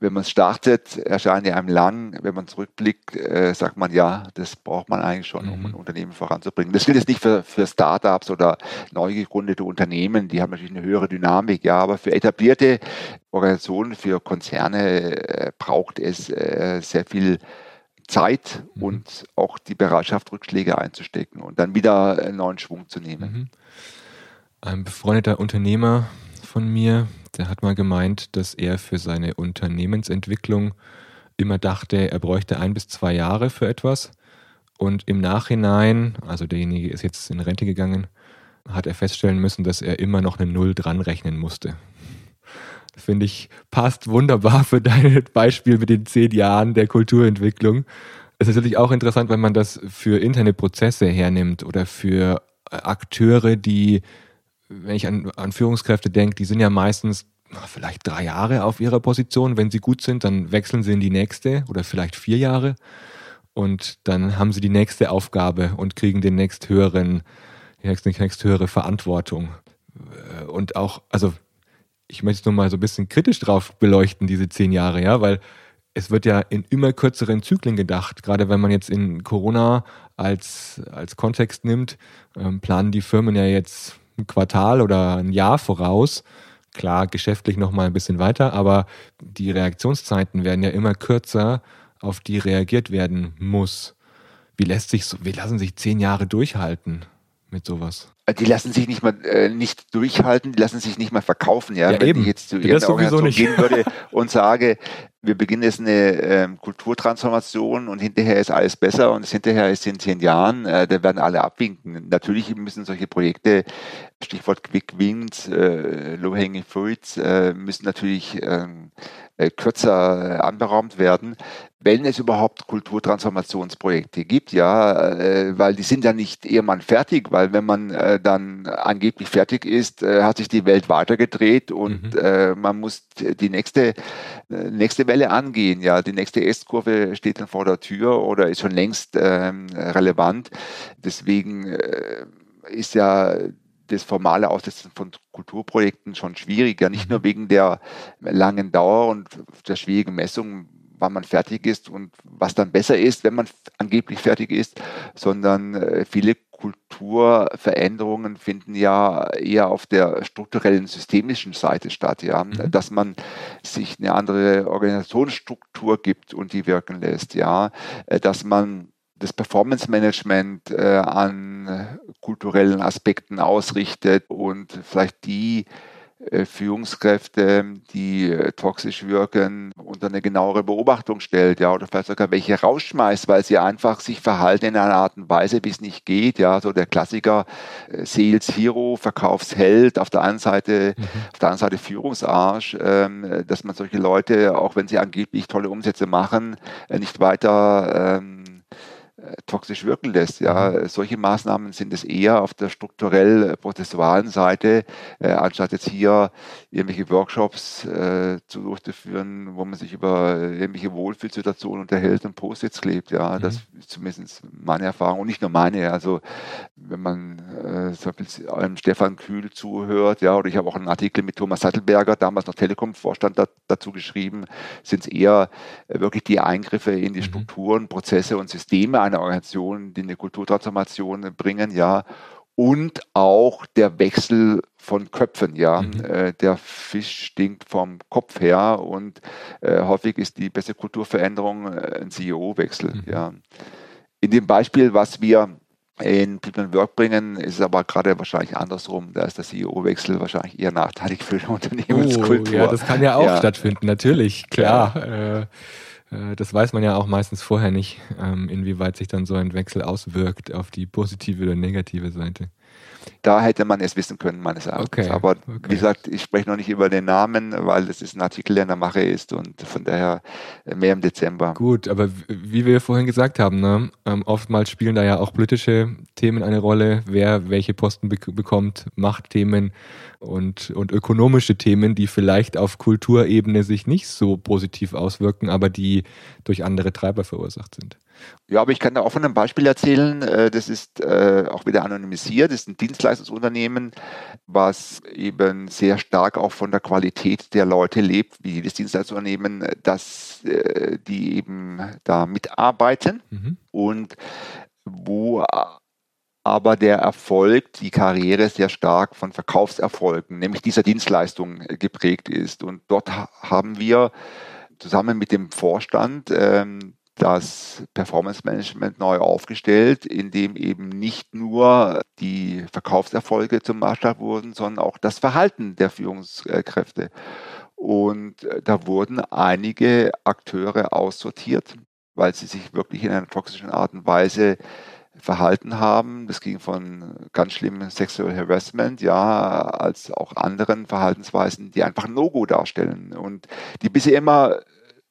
wenn man startet, erscheint ja einem lang. Wenn man zurückblickt, äh, sagt man, ja, das braucht man eigentlich schon, um mhm. ein Unternehmen voranzubringen. Das gilt jetzt nicht für, für Startups oder neu gegründete Unternehmen, die haben natürlich eine höhere Dynamik, ja, aber für etablierte Organisationen, für Konzerne äh, braucht es äh, sehr viel Zeit mhm. und auch die Bereitschaft, Rückschläge einzustecken und dann wieder einen neuen Schwung zu nehmen. Mhm. Ein befreundeter Unternehmer von mir, der hat mal gemeint, dass er für seine Unternehmensentwicklung immer dachte, er bräuchte ein bis zwei Jahre für etwas. Und im Nachhinein, also derjenige ist jetzt in Rente gegangen, hat er feststellen müssen, dass er immer noch eine Null dran rechnen musste. Finde ich, passt wunderbar für dein Beispiel mit den zehn Jahren der Kulturentwicklung. Es ist natürlich auch interessant, wenn man das für interne Prozesse hernimmt oder für Akteure, die wenn ich an, an Führungskräfte denke, die sind ja meistens vielleicht drei Jahre auf ihrer Position. Wenn sie gut sind, dann wechseln sie in die nächste oder vielleicht vier Jahre. Und dann haben sie die nächste Aufgabe und kriegen den nächsthöheren, die nächste, nächsthöhere Verantwortung. Und auch, also ich möchte es nur mal so ein bisschen kritisch drauf beleuchten, diese zehn Jahre, ja, weil es wird ja in immer kürzeren Zyklen gedacht. Gerade wenn man jetzt in Corona als, als Kontext nimmt, ähm, planen die Firmen ja jetzt ein Quartal oder ein Jahr voraus. Klar, geschäftlich noch mal ein bisschen weiter, aber die Reaktionszeiten werden ja immer kürzer, auf die reagiert werden muss. Wie lässt sich, wie lassen sich zehn Jahre durchhalten mit sowas? Äh, die lassen sich nicht mal äh, nicht durchhalten, die lassen sich nicht mal verkaufen. Ja, ja Wenn eben. ich jetzt zu irgendeiner Organisation gehen würde und sage, wir beginnen jetzt eine ähm, Kulturtransformation und hinterher ist alles besser und hinterher ist in zehn Jahren, äh, da werden alle abwinken. Natürlich müssen solche Projekte, Stichwort Quick Wins, äh, Low-Hanging Fruits, äh, müssen natürlich ähm, äh, kürzer äh, anberaumt werden, wenn es überhaupt Kulturtransformationsprojekte gibt, ja, äh, weil die sind ja nicht irgendwann fertig, weil wenn man äh, dann angeblich fertig ist, äh, hat sich die Welt weitergedreht und mhm. Äh, man muss die nächste, nächste Welle angehen, ja, die nächste S-Kurve steht dann vor der Tür oder ist schon längst ähm, relevant. Deswegen ist ja das formale Aussetzen von Kulturprojekten schon schwieriger, nicht nur mhm. wegen der langen Dauer und der schwierigen Messung, wann man fertig ist und was dann besser ist, wenn man angeblich fertig ist, sondern äh, viele Kulturveränderungen finden ja eher auf der strukturellen systemischen Seite statt, ja, mhm. dass man sich eine andere Organisationsstruktur gibt und die wirken lässt, ja, äh, dass man das Performance Management äh, an kulturellen Aspekten ausrichtet und vielleicht die äh, Führungskräfte, die äh, toxisch wirken, unter eine genauere Beobachtung stellt, ja, oder vielleicht sogar welche rausschmeißt, weil sie einfach sich verhalten in einer Art und Weise, wie es nicht geht, ja, so der Klassiker äh, Sales Hero, Verkaufsheld, auf der einen Seite, mhm. auf der anderen Seite Führungsarsch, ähm, dass man solche Leute, auch wenn sie angeblich tolle Umsätze machen, nicht weiter ähm, äh, toxisch wirken lässt. Ja, mhm. solche Maßnahmen sind es eher auf der strukturell prozessualen Seite, äh, anstatt jetzt hier irgendwelche Workshops äh, zu durchzuführen, wo man sich über irgendwelche Wohlfühlsituationen unterhält und Post-its klebt. Ja, mhm. das ist zumindest meine Erfahrung und nicht nur meine. Also wenn man äh, zum Beispiel einem Stefan Kühl zuhört, ja, oder ich habe auch einen Artikel mit Thomas Sattelberger, damals noch Telekom-Vorstand, da, dazu geschrieben, sind es eher äh, wirklich die Eingriffe in die mhm. Strukturen, Prozesse und Systeme einer Organisation, die eine Kulturtransformation bringen, ja, und auch der Wechsel von Köpfen, ja. Mhm. Äh, der Fisch stinkt vom Kopf her und äh, häufig ist die beste Kulturveränderung äh, ein CEO-Wechsel, mhm. ja. In dem Beispiel, was wir in People and Work bringen, ist es aber gerade wahrscheinlich andersrum. Da ist der CEO-Wechsel wahrscheinlich eher nachteilig für die Unternehmenskultur. Oh, ja, das kann ja auch ja. stattfinden, natürlich, klar. Ja. Äh, das weiß man ja auch meistens vorher nicht, ähm, inwieweit sich dann so ein Wechsel auswirkt auf die positive oder negative Seite. Da hätte man es wissen können, meines Erachtens. Okay, Aber okay. wie gesagt, ich spreche noch nicht über den Namen, weil es ist ein Artikel, der in der Mache ist und von daher äh, mehr im Dezember. Gut, aber wie wir vorhin gesagt haben, ne, ähm, oftmals spielen da ja auch politische Themen eine Rolle, wer welche Posten be bekommt, Machtthemen und, und ökonomische Themen, die vielleicht auf Kulturebene sich nicht so positiv auswirken, aber die durch andere Treiber verursacht sind. Ja, aber ich kann da auch von einem Beispiel erzählen. Äh, das ist äh, auch wieder anonymisiert. Das ist ein Dienstleistungsunternehmen, was eben sehr stark auch von der Qualität der Leute lebt, wie jedes Dienstleistungsunternehmen, dass äh, die eben da mitarbeiten mhm. und wo aber der Erfolg, die Karriere sehr stark von Verkaufserfolgen, nämlich dieser Dienstleistung geprägt ist. Und dort haben wir zusammen mit dem Vorstand ähm, das Performance Management neu aufgestellt, in dem eben nicht nur die Verkaufserfolge zum Maßstab wurden, sondern auch das Verhalten der Führungskräfte. Und äh, da wurden einige Akteure aussortiert, weil sie sich wirklich in einer toxischen Art und Weise verhalten haben. Das ging von ganz schlimmem Sexual Harassment, ja, als auch anderen Verhaltensweisen, die einfach ein No-Go darstellen und die bisher immer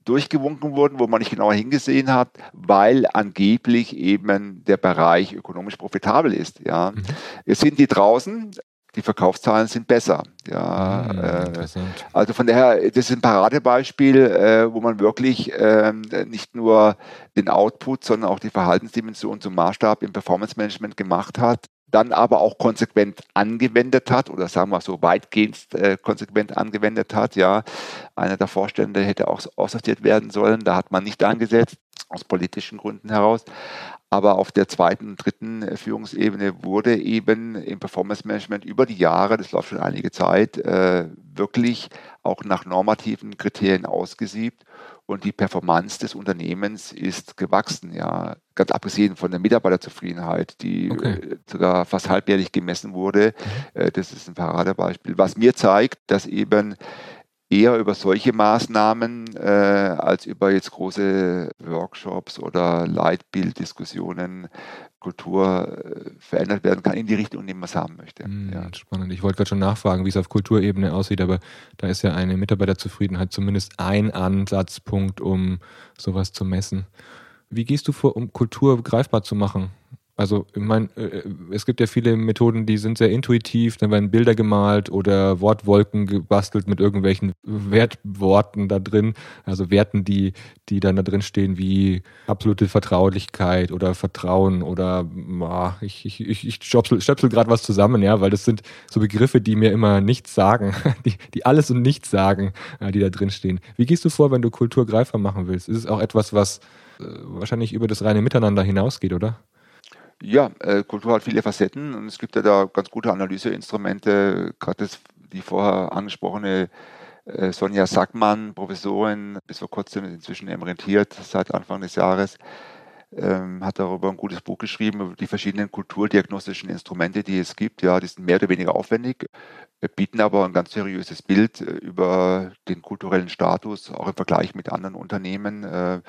durchgewunken wurden, wo man nicht genauer hingesehen hat, weil angeblich eben der Bereich ökonomisch profitabel ist. Ja. Mhm. Jetzt sind die draußen, die Verkaufszahlen sind besser. Ja, mhm, äh, also von daher, das ist ein Paradebeispiel, äh, wo man wirklich äh, nicht nur den Output, sondern auch die Verhaltensdimension zum Maßstab im Performance Management gemacht hat dann aber auch konsequent angewendet hat oder sagen wir so weitgehend äh, konsequent angewendet hat. Ja, einer der Vorstände hätte auch aussortiert werden sollen, da hat man nicht angesetzt, aus politischen Gründen heraus. Aber auf der zweiten und dritten Führungsebene wurde eben im Performance Management über die Jahre, das läuft schon einige Zeit, äh, wirklich auch nach normativen Kriterien ausgesiebt und die Performance des Unternehmens ist gewachsen, ja. Ganz abgesehen von der Mitarbeiterzufriedenheit, die okay. Äh, sogar fast halbjährlich gemessen wurde. Mhm. Äh, das ist ein Paradebeispiel. Was mir zeigt, dass eben eher über solche Maßnahmen äh, als über jetzt große Workshops oder Leitbilddiskussionen Kultur äh, verändert werden kann in die Richtung, in die man es haben möchte. Mhm, ja. Spannend. Ich wollte gerade schon nachfragen, wie es auf Kulturebene aussieht, aber da ist ja eine Mitarbeiterzufriedenheit zumindest ein Ansatzpunkt, um sowas zu messen. Wie gehst du vor, um Kultur greifbar zu machen? Also, ich meine, äh, es gibt ja viele Methoden, die sind sehr intuitiv, dann werden Bilder gemalt oder Wortwolken gebastelt mit irgendwelchen Wertworten da drin, also Werten, die, die dann da drin stehen, wie absolute Vertraulichkeit oder Vertrauen oder ah, ich, ich, ich, ich stöpsel, stöpsel gerade was zusammen, ja, weil das sind so Begriffe, die mir immer nichts sagen, die, die alles und nichts sagen, äh, die da drin stehen. Wie gehst du vor, wenn du Kultur greifbar machen willst? Ist es auch etwas, was äh, wahrscheinlich über das reine Miteinander hinausgeht, oder? Ja, äh, Kultur hat viele Facetten und es gibt ja da ganz gute Analyseinstrumente, gerade die vorher angesprochene äh, Sonja Sackmann, Professorin, bis vor kurzem inzwischen emeritiert seit Anfang des Jahres, ähm, hat darüber ein gutes Buch geschrieben, über die verschiedenen kulturdiagnostischen Instrumente, die es gibt. Ja, die sind mehr oder weniger aufwendig, äh, bieten aber ein ganz seriöses Bild äh, über den kulturellen Status, auch im Vergleich mit anderen Unternehmen, äh,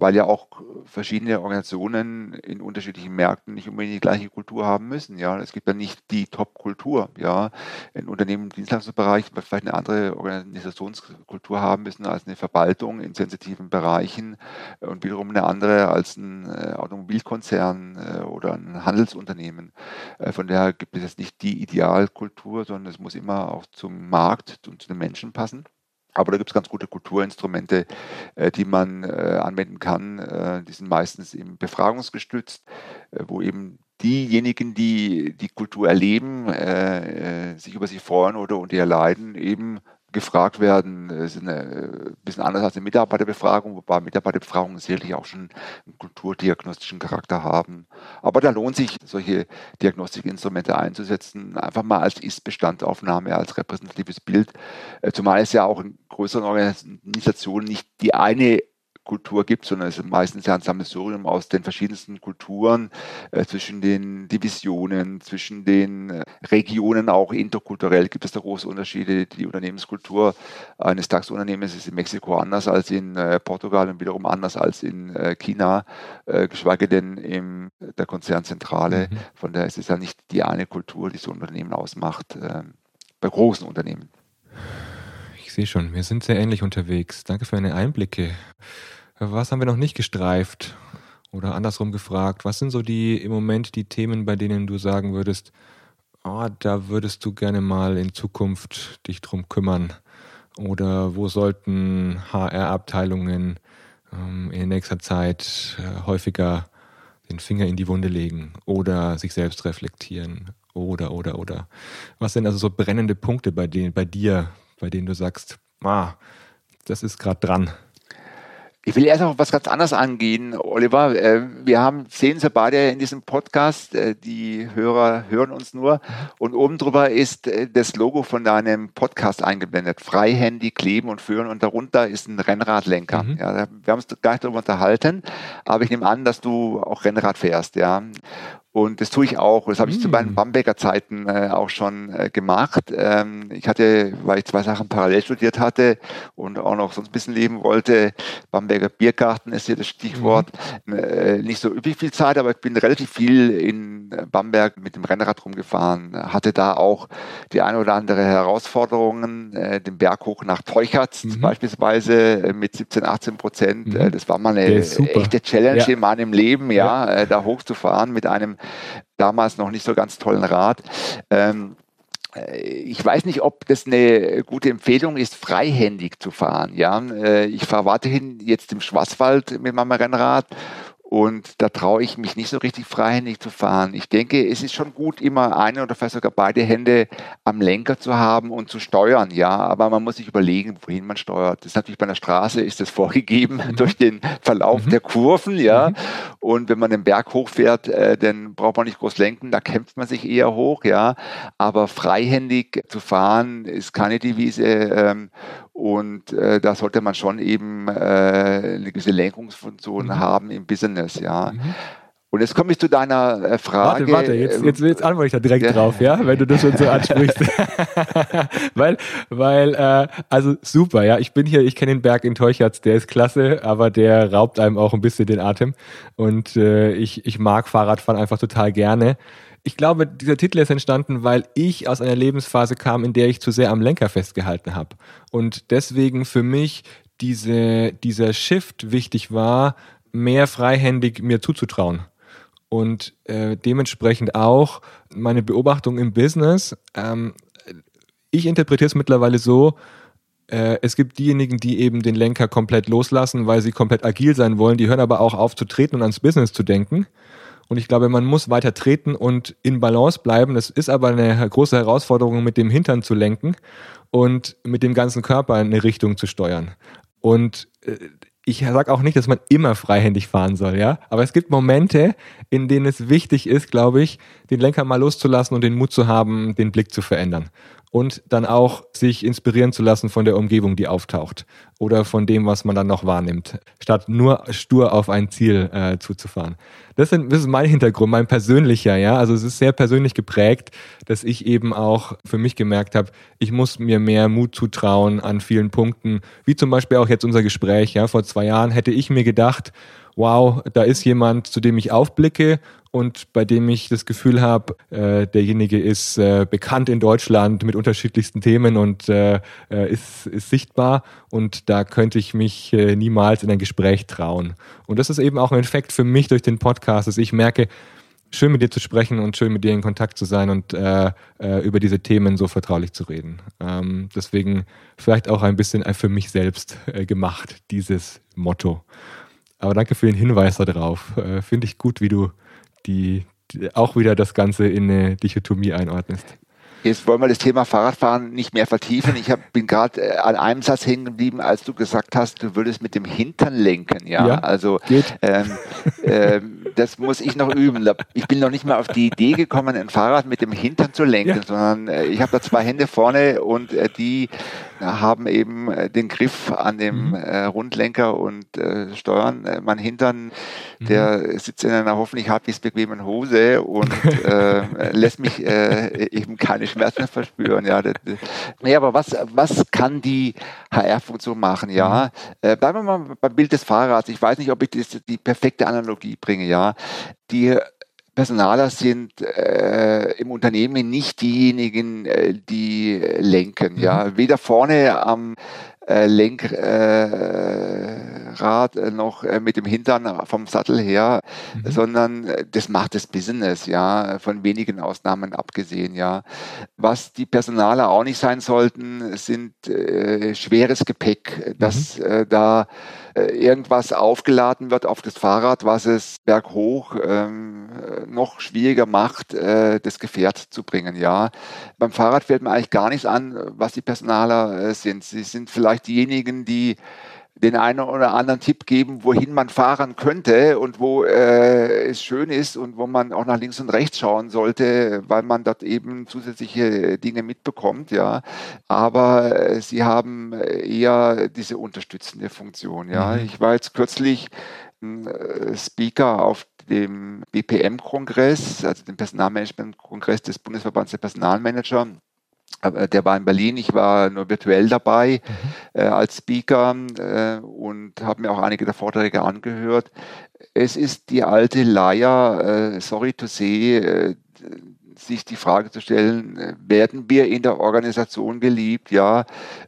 weil ja auch verschiedene Organisationen in unterschiedlichen Märkten nicht unbedingt die gleiche Kultur haben müssen. Ja, es gibt ja nicht die Top-Kultur. Ja, ein Unternehmen im Dienstleistungsbereich vielleicht eine andere Organisationskultur haben müssen als eine Verwaltung in sensitiven Bereichen und wiederum eine andere als ein Automobilkonzern oder ein Handelsunternehmen. Von daher gibt es jetzt nicht die Idealkultur, sondern es muss immer auch zum Markt und zu den Menschen passen. Aber da gibt es ganz gute Kulturinstrumente, äh, die man äh, anwenden kann. Äh, die sind meistens eben befragungsgestützt, wo eben diejenigen, die die Kultur erleben, sich über sie freuen oder unter ihr leiden, eben gefragt werden, ist ein äh, bisschen anders als eine Mitarbeiterbefragung, wobei Mitarbeiterbefragungen sicherlich auch schon einen kulturdiagnostischen Charakter haben. Aber da lohnt sich, solche Diagnostikinstrumente einzusetzen, einfach mal als Ist-Bestandaufnahme, als repräsentatives Bild, äh, zumal es ja auch in größeren Organisationen nicht die eine Kultur gibt, sondern es ist meistens ja ein Sammelsurium aus den verschiedensten Kulturen, äh, zwischen den Divisionen, zwischen den äh, Regionen, auch interkulturell gibt es da große Unterschiede. Die Unternehmenskultur eines DAX-Unternehmens ist in Mexiko anders als in äh, Portugal und wiederum anders als in äh, China, äh, geschweige denn in der Konzernzentrale. Mhm. Von daher ist es ja nicht die eine Kultur, die so ein Unternehmen ausmacht, ähm, bei großen Unternehmen. Ich sehe schon, wir sind sehr ähnlich unterwegs. Danke für deine Einblicke. Was haben wir noch nicht gestreift? Oder andersrum gefragt, was sind so die im Moment die Themen, bei denen du sagen würdest, oh, da würdest du gerne mal in Zukunft dich drum kümmern? Oder wo sollten HR-Abteilungen ähm, in nächster Zeit äh, häufiger den Finger in die Wunde legen oder sich selbst reflektieren? Oder, oder, oder. Was sind also so brennende Punkte bei, denen, bei dir, bei denen du sagst, ah, das ist gerade dran? Ich will erst noch was ganz anderes angehen, Oliver. Äh, wir haben, sehen Sie beide in diesem Podcast, äh, die Hörer hören uns nur. Und oben drüber ist äh, das Logo von deinem Podcast eingeblendet. Freihändig kleben und führen. Und darunter ist ein Rennradlenker. Mhm. Ja, wir haben uns gar nicht darüber unterhalten, aber ich nehme an, dass du auch Rennrad fährst. Ja. Und das tue ich auch. Das habe ich mm. zu meinen mm. Bamberger Zeiten äh, auch schon äh, gemacht. Ähm, ich hatte, weil ich zwei Sachen parallel studiert hatte und auch noch sonst ein bisschen leben wollte, Bamberger Biergarten ist hier das Stichwort, mm. äh, nicht so üppig viel Zeit, aber ich bin relativ viel in Bamberg mit dem Rennrad rumgefahren. Hatte da auch die eine oder andere Herausforderungen, äh, den Berg hoch nach Teuchatz mm beispielsweise äh, mit 17, 18 Prozent. Mhm. das war mal eine echte Challenge ja. in meinem Leben, ja, ja. Da hochzufahren mit einem damals noch nicht so ganz tollen Rat. Ähm, äh, ich weiß nicht, ob das eine gute Empfehlung ist, freihändig zu fahren. Ja, äh, ich fahre weiterhin jetzt im Schwarzwald mit meinem Rennrad und da traue ich mich nicht so richtig freihändig zu fahren. Ich denke, es ist schon gut, immer eine oder vielleicht sogar beide Hände am Lenker zu haben und zu steuern, ja. Aber man muss sich überlegen, wohin man steuert. Das ist natürlich bei einer Straße ist das vorgegeben mhm. durch den Verlauf mhm. der Kurven, ja. Mhm. Und wenn man den Berg hochfährt, äh, dann braucht man nicht groß lenken, da kämpft man sich eher hoch, ja. Aber freihändig zu fahren ist keine Devise. Ähm, Und äh, da sollte man schon eben äh, eine gewisse Lenkungsfunktion mhm. haben im Business, ja. Mhm. Und jetzt komme ich zu deiner äh, Frage. Warte, warte, jetzt, jetzt, jetzt antworte ich da direkt ja. drauf, ja, wenn du das schon so ansprichst. weil, weil, äh, also super, ja, ich bin hier, ich kenne den Berg in Teuchertz, der ist klasse, aber der raubt einem auch ein bisschen den Atem. Und äh, ich, ich mag Fahrradfahren einfach total gerne. Ich glaube, dieser Titel ist entstanden, weil ich aus einer Lebensphase kam, in der ich zu sehr am Lenker festgehalten habe. Und deswegen für mich diese, dieser Shift wichtig war, mehr freihändig mir zuzutrauen und äh, dementsprechend auch meine Beobachtung im Business. Ähm, ich interpretiere es mittlerweile so, äh, es gibt diejenigen, die eben den Lenker komplett loslassen, weil sie komplett agil sein wollen, die hören aber auch auf zu treten und ans Business zu denken. Und ich glaube, man muss weiter treten und in Balance bleiben. Das ist aber eine große Herausforderung, mit dem Hintern zu lenken und mit dem ganzen Körper eine Richtung zu steuern. Und äh, ich sage auch nicht, dass man immer freihändig fahren soll, ja. Aber es gibt Momente, in denen es wichtig ist, glaube ich, den Lenker mal loszulassen und den Mut zu haben, den Blick zu verändern und dann auch sich inspirieren zu lassen von der Umgebung, die auftaucht oder von dem, was man dann noch wahrnimmt, statt nur stur auf ein Ziel äh, zuzufahren. Das, sind, das ist mein Hintergrund, mein persönlicher, ja. Also es ist sehr persönlich geprägt, dass ich eben auch für mich gemerkt habe, ich muss mir mehr Mut zutrauen an vielen Punkten, wie zum Beispiel auch jetzt unser Gespräch, ja. Vor zwei Jahren hätte ich mir gedacht, wow, da ist jemand, zu dem ich aufblicke und bei dem ich das Gefühl habe, äh, derjenige ist äh, bekannt in Deutschland mit unterschiedlichsten Themen und äh, äh, ist, ist sichtbar und da könnte ich mich äh, niemals in ein Gespräch trauen. Und das ist eben auch ein Effekt für mich durch den Podcast, dass ich merke, schön mit dir zu sprechen und schön mit dir in Kontakt zu sein und äh, äh, über diese Themen so vertraulich zu reden. Ähm, deswegen vielleicht auch ein bisschen für mich selbst äh, gemacht, dieses Motto. Aber danke für den Hinweis darauf. Äh, Finde ich gut, wie du die, die, auch wieder das Ganze in eine Dichotomie einordnest. Jetzt wollen wir das Thema Fahrradfahren nicht mehr vertiefen. Ich hab, bin gerade äh, an einem Satz hängen geblieben, als du gesagt hast, du würdest mit dem Hintern lenken. Ja, ja also ähm, ähm, das muss ich noch üben. Ich bin noch nicht mal auf die Idee gekommen, ein Fahrrad mit dem Hintern zu lenken, ja. sondern äh, ich habe da zwei Hände vorne und äh, die haben eben äh, den Griff an dem mhm. äh, Rundlenker und äh, steuern. Mein Hintern, mhm. der sitzt in einer hoffentlich halbwegs bequemen Hose und lässt mich eben keine Schmerzen verspüren. Ja, das, nee, aber was, was kann die HR-Funktion machen? Ja, mhm. äh, bleiben wir mal beim Bild des Fahrrads. Ich weiß nicht, ob ich das, die perfekte Analogie bringe. Ja, die Personaler sind äh, im Unternehmen nicht diejenigen, äh, die lenken. Mhm. Ja, weder vorne am äh, Lenkrad äh, noch äh, mit dem Hintern vom Sattel her, mhm. sondern äh, das macht das Business, ja, von wenigen Ausnahmen abgesehen, ja. Was die Personaler auch nicht sein sollten, sind äh, schweres Gepäck, mhm. äh, da äh, irgendwas aufgeladen wird auf das Fahrrad, was es berghoch ähm, noch schwieriger macht, äh, das Gefährt zu bringen. Ja, beim Fahrrad fällt mir eigentlich gar nichts an, was die Personaler äh, sind. Sie sind vielleicht diejenigen, die den einen oder anderen Tipp geben, wohin man fahren könnte und wo äh, es schön ist und wo man auch nach links und rechts schauen sollte, weil man dort eben zusätzliche Dinge mitbekommt, ja. Aber äh, sie haben eher diese unterstützende Funktion, ja. Mhm. Ich war jetzt kürzlich äh, Speaker auf dem BPM-Kongress, also dem Personalmanagement-Kongress des Bundesverbands der Personalmanager der war in Berlin, ich war nur virtuell dabei mhm. äh, als Speaker äh, und habe mir auch einige der Vorträge angehört. Es ist die alte Leier, äh, sorry to say, äh, sich die Frage zu stellen, äh, werden wir in der Organisation geliebt? Ja,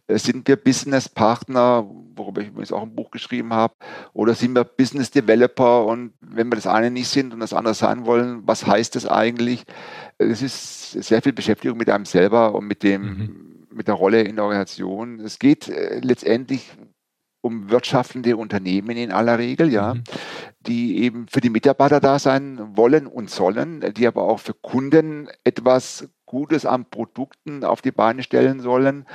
äh, sind wir Business-Partner, worüber ich übrigens auch ein Buch geschrieben habe, oder sind wir Business Developer und wenn wir das eine nicht sind und das andere sein wollen, was heißt das eigentlich? Es ist sehr viel Beschäftigung mit einem selber und mit dem, mhm. mit der Rolle in der Organisation. Es geht äh, letztendlich um wirtschaftende Unternehmen in aller Regel, ja, mhm. die eben für die Mitarbeiter da sein wollen und sollen, die aber auch für Kunden etwas Gutes an Produkten auf die Beine stellen sollen,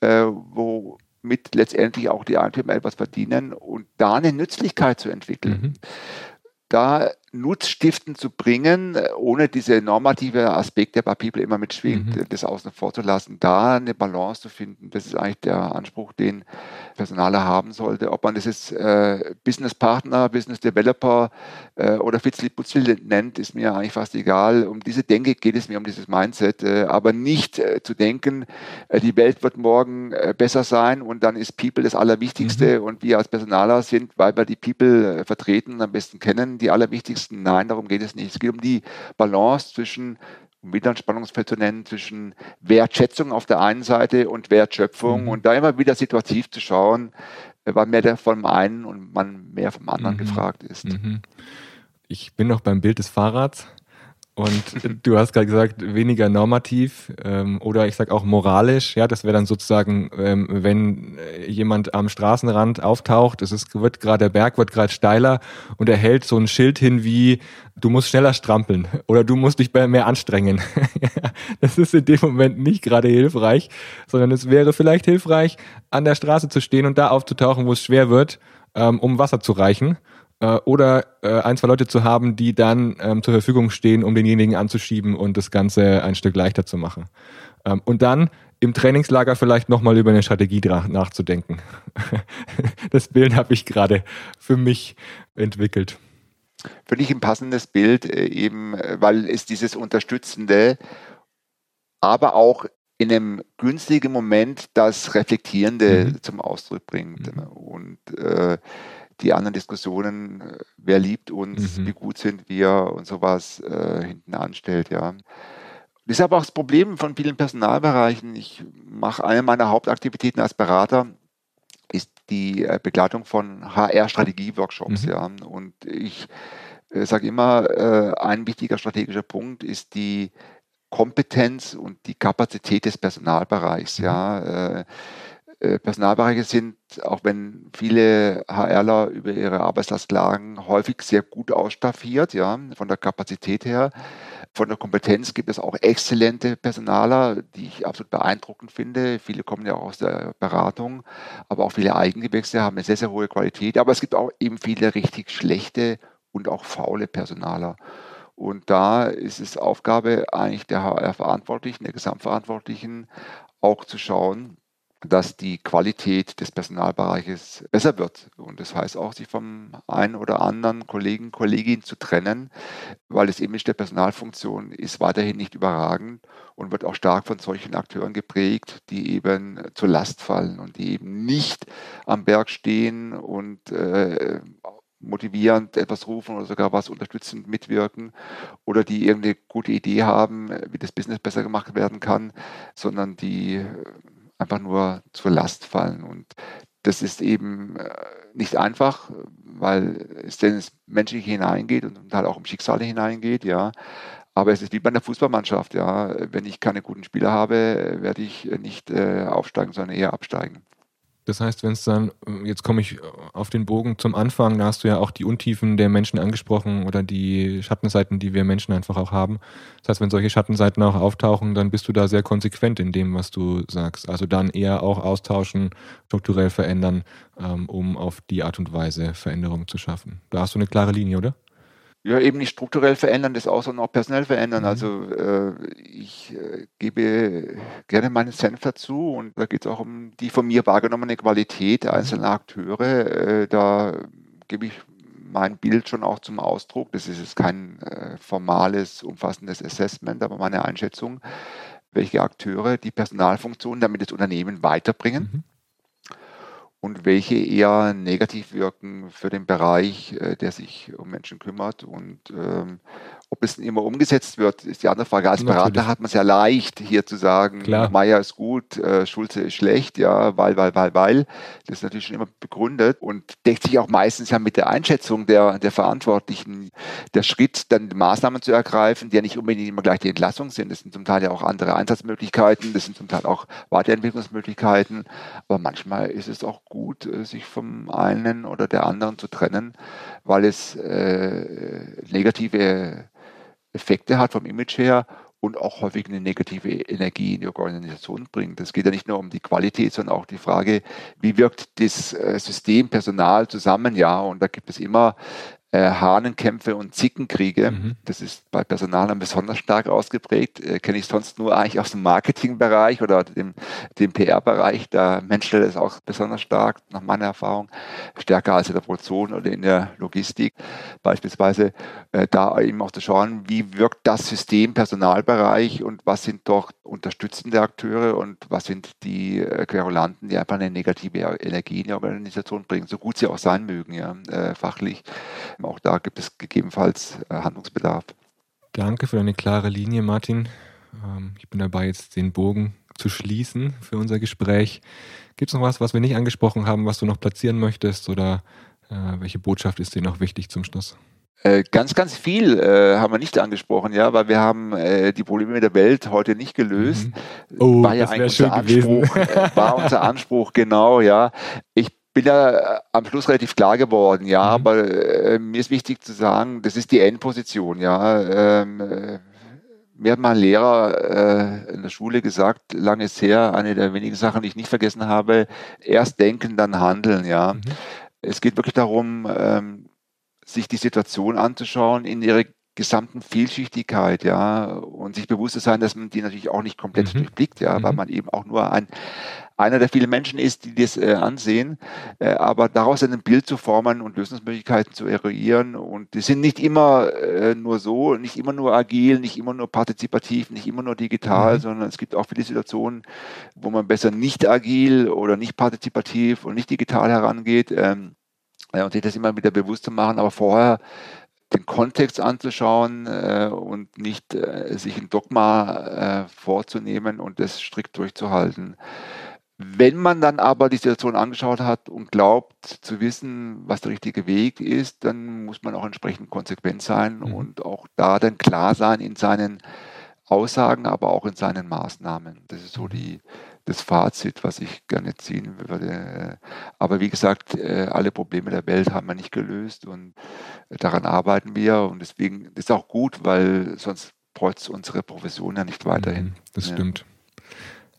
äh, womit letztendlich auch die Eigentümer etwas verdienen und da eine Nützlichkeit zu entwickeln. Mhm. Da nutzstiftend zu bringen, ohne diese normative Aspekte bei People immer mitschwingt, mhm. das außen vor zu lassen, da eine Balance zu finden. Das ist eigentlich der Anspruch, den Personaler haben sollte. Ob man das jetzt äh, Business Partner, Business Developer äh, oder Fitzli-Putzli nennt, ist mir eigentlich fast egal. Um diese Denke geht es mir, um dieses Mindset, äh, aber nicht äh, zu denken, äh, die Welt wird morgen äh, besser sein und dann ist People das Allerwichtigste mhm. und wir als Personaler sind, weil wir die People vertreten, am besten kennen, die Allerwichtigsten. Nein, darum geht es nicht. Es geht um die Balance zwischen um wieder ein Spannungsfeld zu nennen, zwischen Wertschätzung auf der einen Seite und Wertschöpfung mhm. und da immer wieder situativ zu schauen, wann mehr vom einen und wann mehr vom anderen mhm. gefragt ist. Mhm. Ich bin noch beim Bild des Fahrrads. Und du hast gerade gesagt, weniger normativ ähm, oder ich sag auch moralisch. Ja, das wäre dann sozusagen, ähm, wenn jemand am Straßenrand auftaucht, es ist, wird gerade der Berg wird gerade steiler und er hält so ein Schild hin wie du musst schneller strampeln oder du musst dich mehr anstrengen. das ist in dem Moment nicht gerade hilfreich, sondern es wäre vielleicht hilfreich, an der Straße zu stehen und da aufzutauchen, wo es schwer wird, ähm, um Wasser zu reichen äh, oder äh, ein, zwei Leute zu haben, die dann ähm, zur Verfügung stehen, um denjenigen anzuschieben und das Ganze ein Stück leichter zu machen. Ähm, und dann im Trainingslager vielleicht nochmal über eine Strategie nachzudenken. das Bild habe ich gerade für mich entwickelt. Ich ein passendes Bild, äh, eben äh, weil es dieses Unterstützende, aber auch in einem günstigen Moment das Reflektierende mhm. zum Ausdruck bringt. Mhm. Und äh, die anderen Diskussionen, äh, wer liebt uns, mhm. wie gut sind wir und sowas äh, hinten anstellt, ja. Das ist aber auch das Problem von vielen Personalbereichen. Ich mache eine meiner Hauptaktivitäten als Berater, ist die äh, Begleitung von HR-Strategie-Workshops. Mhm. Ja. Und ich äh, sage immer, äh, ein wichtiger strategischer Punkt ist die Kompetenz und die Kapazität des Personalbereichs. Ja. Äh, äh, Personalbereiche sind, auch wenn viele HRler über ihre Arbeitslast klagen, häufig sehr gut ausstaffiert, ja, von der Kapazität her. Von der Kompetenz gibt es auch exzellente Personaler, die ich absolut beeindruckend finde. Viele kommen ja auch aus der Beratung, aber auch viele Eigengewächse haben eine sehr, sehr hohe Qualität. Aber es gibt auch eben viele richtig schlechte und auch faule Personaler. Und da ist es Aufgabe eigentlich der HR-Verantwortlichen, der Gesamtverantwortlichen, auch zu schauen, dass die Qualität des Personalbereiches besser wird. Und das heißt auch, sich vom einen oder anderen Kollegen, Kollegin zu trennen, weil das Image der Personalfunktion ist weiterhin nicht überragend und wird auch stark von solchen Akteuren geprägt, die eben zur Last fallen und die eben nicht am Berg stehen und äh, motivierend etwas rufen oder sogar was unterstützend mitwirken oder die irgendeine gute Idee haben, wie das Business besser gemacht werden kann, sondern die einfach nur zur Last fallen. Und das ist eben äh, nicht einfach, weil es denn ins Menschliche hineingeht und Teil auch um Schicksale hineingeht, ja. Aber es ist wie bei einer Fußballmannschaft, ja. Wenn ich keine guten Spieler habe, werde ich nicht äh, aufsteigen, sondern eher absteigen. Das heißt, wenn es dann, jetzt komme ich auf den Bogen zum Anfang, da hast du ja auch die Untiefen der Menschen angesprochen oder die Schattenseiten, die wir Menschen einfach auch haben. Das heißt, wenn solche Schattenseiten auch auftauchen, dann bist du da sehr konsequent in dem, was du sagst. Also dann eher auch austauschen, strukturell verändern, ähm, um auf die Art und Weise Veränderungen zu schaffen. Da hast du eine klare Linie, oder? Ja, eben nicht strukturell verändern, das auch, sondern auch personell verändern. Mhm. Also äh, ich äh, gebe gerne meinen Senf dazu und da geht es auch um die von mir wahrgenommene Qualität mhm. einzelner Akteure. Äh, da gebe ich mein Bild schon auch zum Ausdruck. Das ist jetzt kein äh, formales, umfassendes Assessment, aber meine Einschätzung, welche Akteure die Personalfunktion damit das Unternehmen weiterbringen. Mhm und welche eher negativ wirken für den Bereich, äh, der sich um Menschen kümmert. Und ähm, ob es immer umgesetzt wird, ist die andere Frage. Als Natürlich. Berater hat man es ja leicht, hier zu sagen, Klar. Meier ist gut, äh, Schulze ist schlecht, ja, weil, weil, weil, weil. Das ist natürlich schon immer begründet und deckt sich auch meistens ja mit der Einschätzung der, der Verantwortlichen. Der Schritt, dann Maßnahmen zu ergreifen, die ja nicht unbedingt immer gleich die Entlassung sind. Das sind zum Teil ja auch andere Einsatzmöglichkeiten, das sind zum Teil auch Weiterentwicklungsmöglichkeiten. Aber manchmal ist es auch gut, äh, sich vom einen oder der anderen zu trennen, weil es äh, negative Effekte hat vom Image her und auch häufig eine negative Energie in die Organisation bringt. Es geht ja nicht nur um die Qualität, sondern auch die Frage, wie wirkt das äh, System Personal zusammen, ja, und da gibt es immer äh, Hahnenkämpfe und Zickenkriege. Mhm. Das ist bei Personalern besonders stark ausgeprägt. Äh, Kenne ich sonst nur eigentlich aus dem Marketingbereich oder dem, dem PR-Bereich. Da menschelt es auch besonders stark, nach meiner Erfahrung, stärker als in der Produktion oder in der Logistik. Beispielsweise äh, da eben auch zu schauen, wie wirkt das System Personalbereich und was sind doch unterstützende Akteure und was sind die äh, Querulanten, die einfach eine negative Energie in die Organisation bringen, so gut sie auch sein mögen, ja, äh, fachlich. Auch da gibt es gegebenenfalls äh, Handlungsbedarf. Danke für deine klare Linie, Martin. Ähm, ich bin dabei, jetzt den Bogen zu schließen für unser Gespräch. Gibt es noch was, was wir nicht angesprochen haben, was du noch platzieren möchtest oder äh, welche Botschaft ist dir noch wichtig zum Schluss? Äh, ganz, ganz viel äh, haben wir nicht angesprochen, ja, weil wir haben äh, die Probleme der Welt heute nicht gelöst. Mhm. Oh, war ja eigentlich unser Anspruch, äh, war unser Anspruch, genau, ja. Ich bin ja am Schluss relativ klar geworden, ja, mhm. aber äh, mir ist wichtig zu sagen, das ist die Endposition, ja. Ähm, äh, mir hat mal ein Lehrer äh, in der Schule gesagt, lange ist her, eine der wenigen Sachen, die ich nicht vergessen habe, erst denken, dann handeln, ja. Mhm. Es geht wirklich darum, ähm, sich die Situation anzuschauen in ihrer gesamten Vielschichtigkeit, ja, und sich bewusst zu sein, dass man die natürlich auch nicht komplett mhm. durchblickt, ja, mhm. weil man eben auch nur ein, einer der vielen Menschen ist, die das äh, ansehen, äh, aber daraus ein Bild zu formen und Lösungsmöglichkeiten zu eruieren und die sind nicht immer äh, nur so, nicht immer nur agil, nicht immer nur partizipativ, nicht immer nur digital, mhm. sondern es gibt auch viele Situationen, wo man besser nicht agil oder nicht partizipativ und nicht digital herangeht. Ähm, ja, und sich das immer wieder bewusst zu machen, aber vorher den Kontext anzuschauen äh, und nicht äh, sich ein Dogma äh, vorzunehmen und das strikt durchzuhalten. Wenn man dann aber die Situation angeschaut hat und glaubt zu wissen, was der richtige Weg ist, dann muss man auch entsprechend konsequent sein mhm. und auch da dann klar sein in seinen Aussagen, aber auch in seinen Maßnahmen. Das ist so mhm. die, das Fazit, was ich gerne ziehen würde. Aber wie gesagt, äh, alle Probleme der Welt haben wir nicht gelöst und daran arbeiten wir. Und deswegen ist es auch gut, weil sonst es unsere Profession ja nicht weiterhin. Mhm, das stimmt.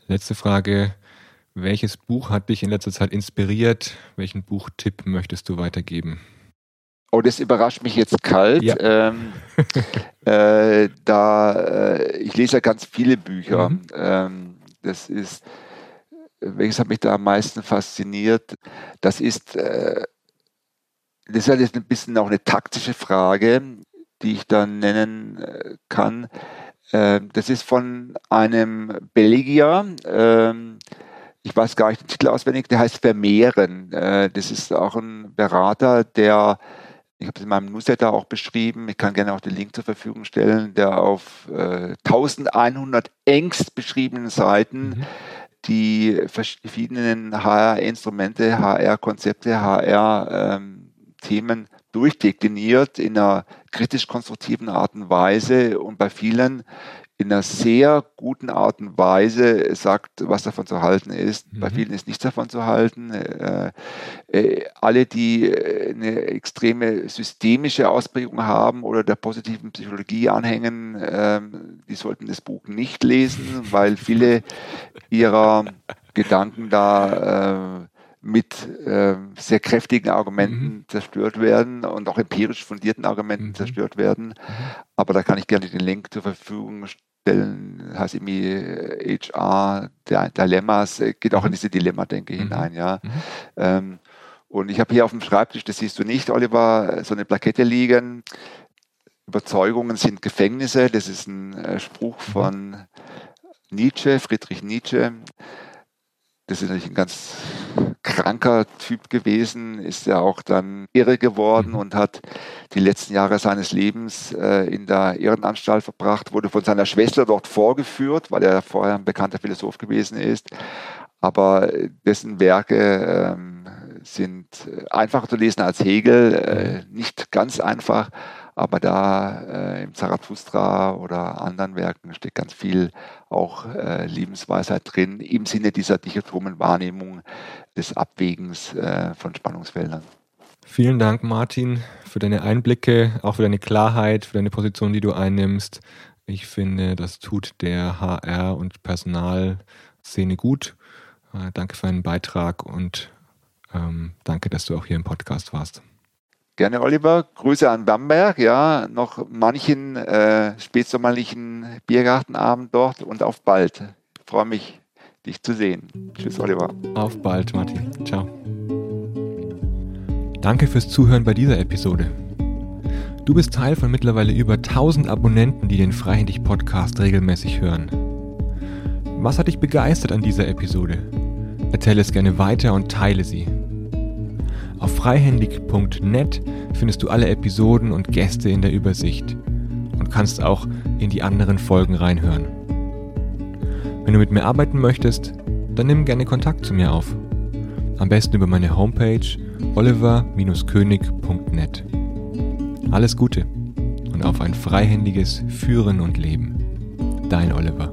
Letzte Frage. Welches Buch hat dich in letzter Zeit inspiriert? Welchen Buchtipp möchtest du weitergeben? Oh, das überrascht mich jetzt kalt. Ja. Ähm, äh, da äh, ich lese ja ganz viele Bücher. Mhm. Ähm, das ist, welches hat mich da am meisten fasziniert? Das ist, äh, das ist jetzt ein bisschen auch eine taktische Frage, die ich dann nennen äh, kann. Äh, das ist von einem Belgier, ähm, ich weiß gar nicht den Titel auswendig, der heißt Vermehren. Äh, das ist auch ein Berater, der ich habe es in meinem Newsletter auch beschrieben. Ich kann gerne auch den Link zur Verfügung stellen, der auf äh, 1100 engst beschriebenen Seiten mhm. die verschiedenen HR-Instrumente, HR-Konzepte, HR-Themen ähm, durchdekliniert in einer kritisch-konstruktiven Art und Weise und bei vielen in einer sehr guten Art und Weise sagt, was davon zu halten ist. Mhm. Bei vielen ist nichts davon zu halten. Äh, äh, alle, die äh, eine extreme systemische Ausprägung haben oder der positiven Psychologie anhängen, äh, die sollten das Buch nicht lesen, weil viele ihrer Gedanken da äh, mit äh, sehr kräftigen Argumenten mhm. zerstört werden und auch empirisch fundierten Argumenten mhm. zerstört werden. Mhm. Aber da kann ich gerne den Link zur Verfügung stellen. Das heißt irgendwie HR, äh, Dilemmas, äh, geht auch in mhm. diese Dilemma-Denke mhm. hinein. Ja. Mhm. Ähm, und ich habe hier auf dem Schreibtisch, das siehst du nicht, Oliver, so eine Plakette liegen. Überzeugungen sind Gefängnisse. Das ist ein äh, Spruch von Nietzsche, Friedrich Nietzsche. Das ist natürlich ein ganz kranker Typ gewesen, ist ja auch dann irre geworden mhm. und hat die letzten Jahre seines Lebens äh, in der Irrenanstalt verbracht, wurde von seiner Schwester dort vorgeführt, weil er vorher ein bekannter Philosoph gewesen ist. Aber dessen Werke ähm, sind einfacher zu lesen als Hegel, äh, mhm. nicht ganz einfach, aber da äh, im Zarathustra oder anderen Werken steckt ganz viel auch äh, Lebensweisheit drin, im Sinne dieser dichotomen Wahrnehmung des Abwägens äh, von Spannungsfeldern. Vielen Dank, Martin, für deine Einblicke, auch für deine Klarheit, für deine Position, die du einnimmst. Ich finde, das tut der HR- und Personalszene gut. Äh, danke für deinen Beitrag und ähm, danke, dass du auch hier im Podcast warst. Gerne, Oliver. Grüße an Bamberg, ja, noch manchen äh, spätsommerlichen Biergartenabend dort und auf bald. Ich freue mich, dich zu sehen. Tschüss, Oliver. Auf bald, Martin. Ciao. Danke fürs Zuhören bei dieser Episode. Du bist Teil von mittlerweile über 1000 Abonnenten, die den Freihändig Podcast regelmäßig hören. Was hat dich begeistert an dieser Episode? Erzähle es gerne weiter und teile sie. Auf freihändig.net findest du alle Episoden und Gäste in der Übersicht und kannst auch in die anderen Folgen reinhören. Wenn du mit mir arbeiten möchtest, dann nimm gerne Kontakt zu mir auf. Am besten über meine Homepage oliver-könig.net. Alles Gute und auf ein freihändiges Führen und Leben. Dein Oliver.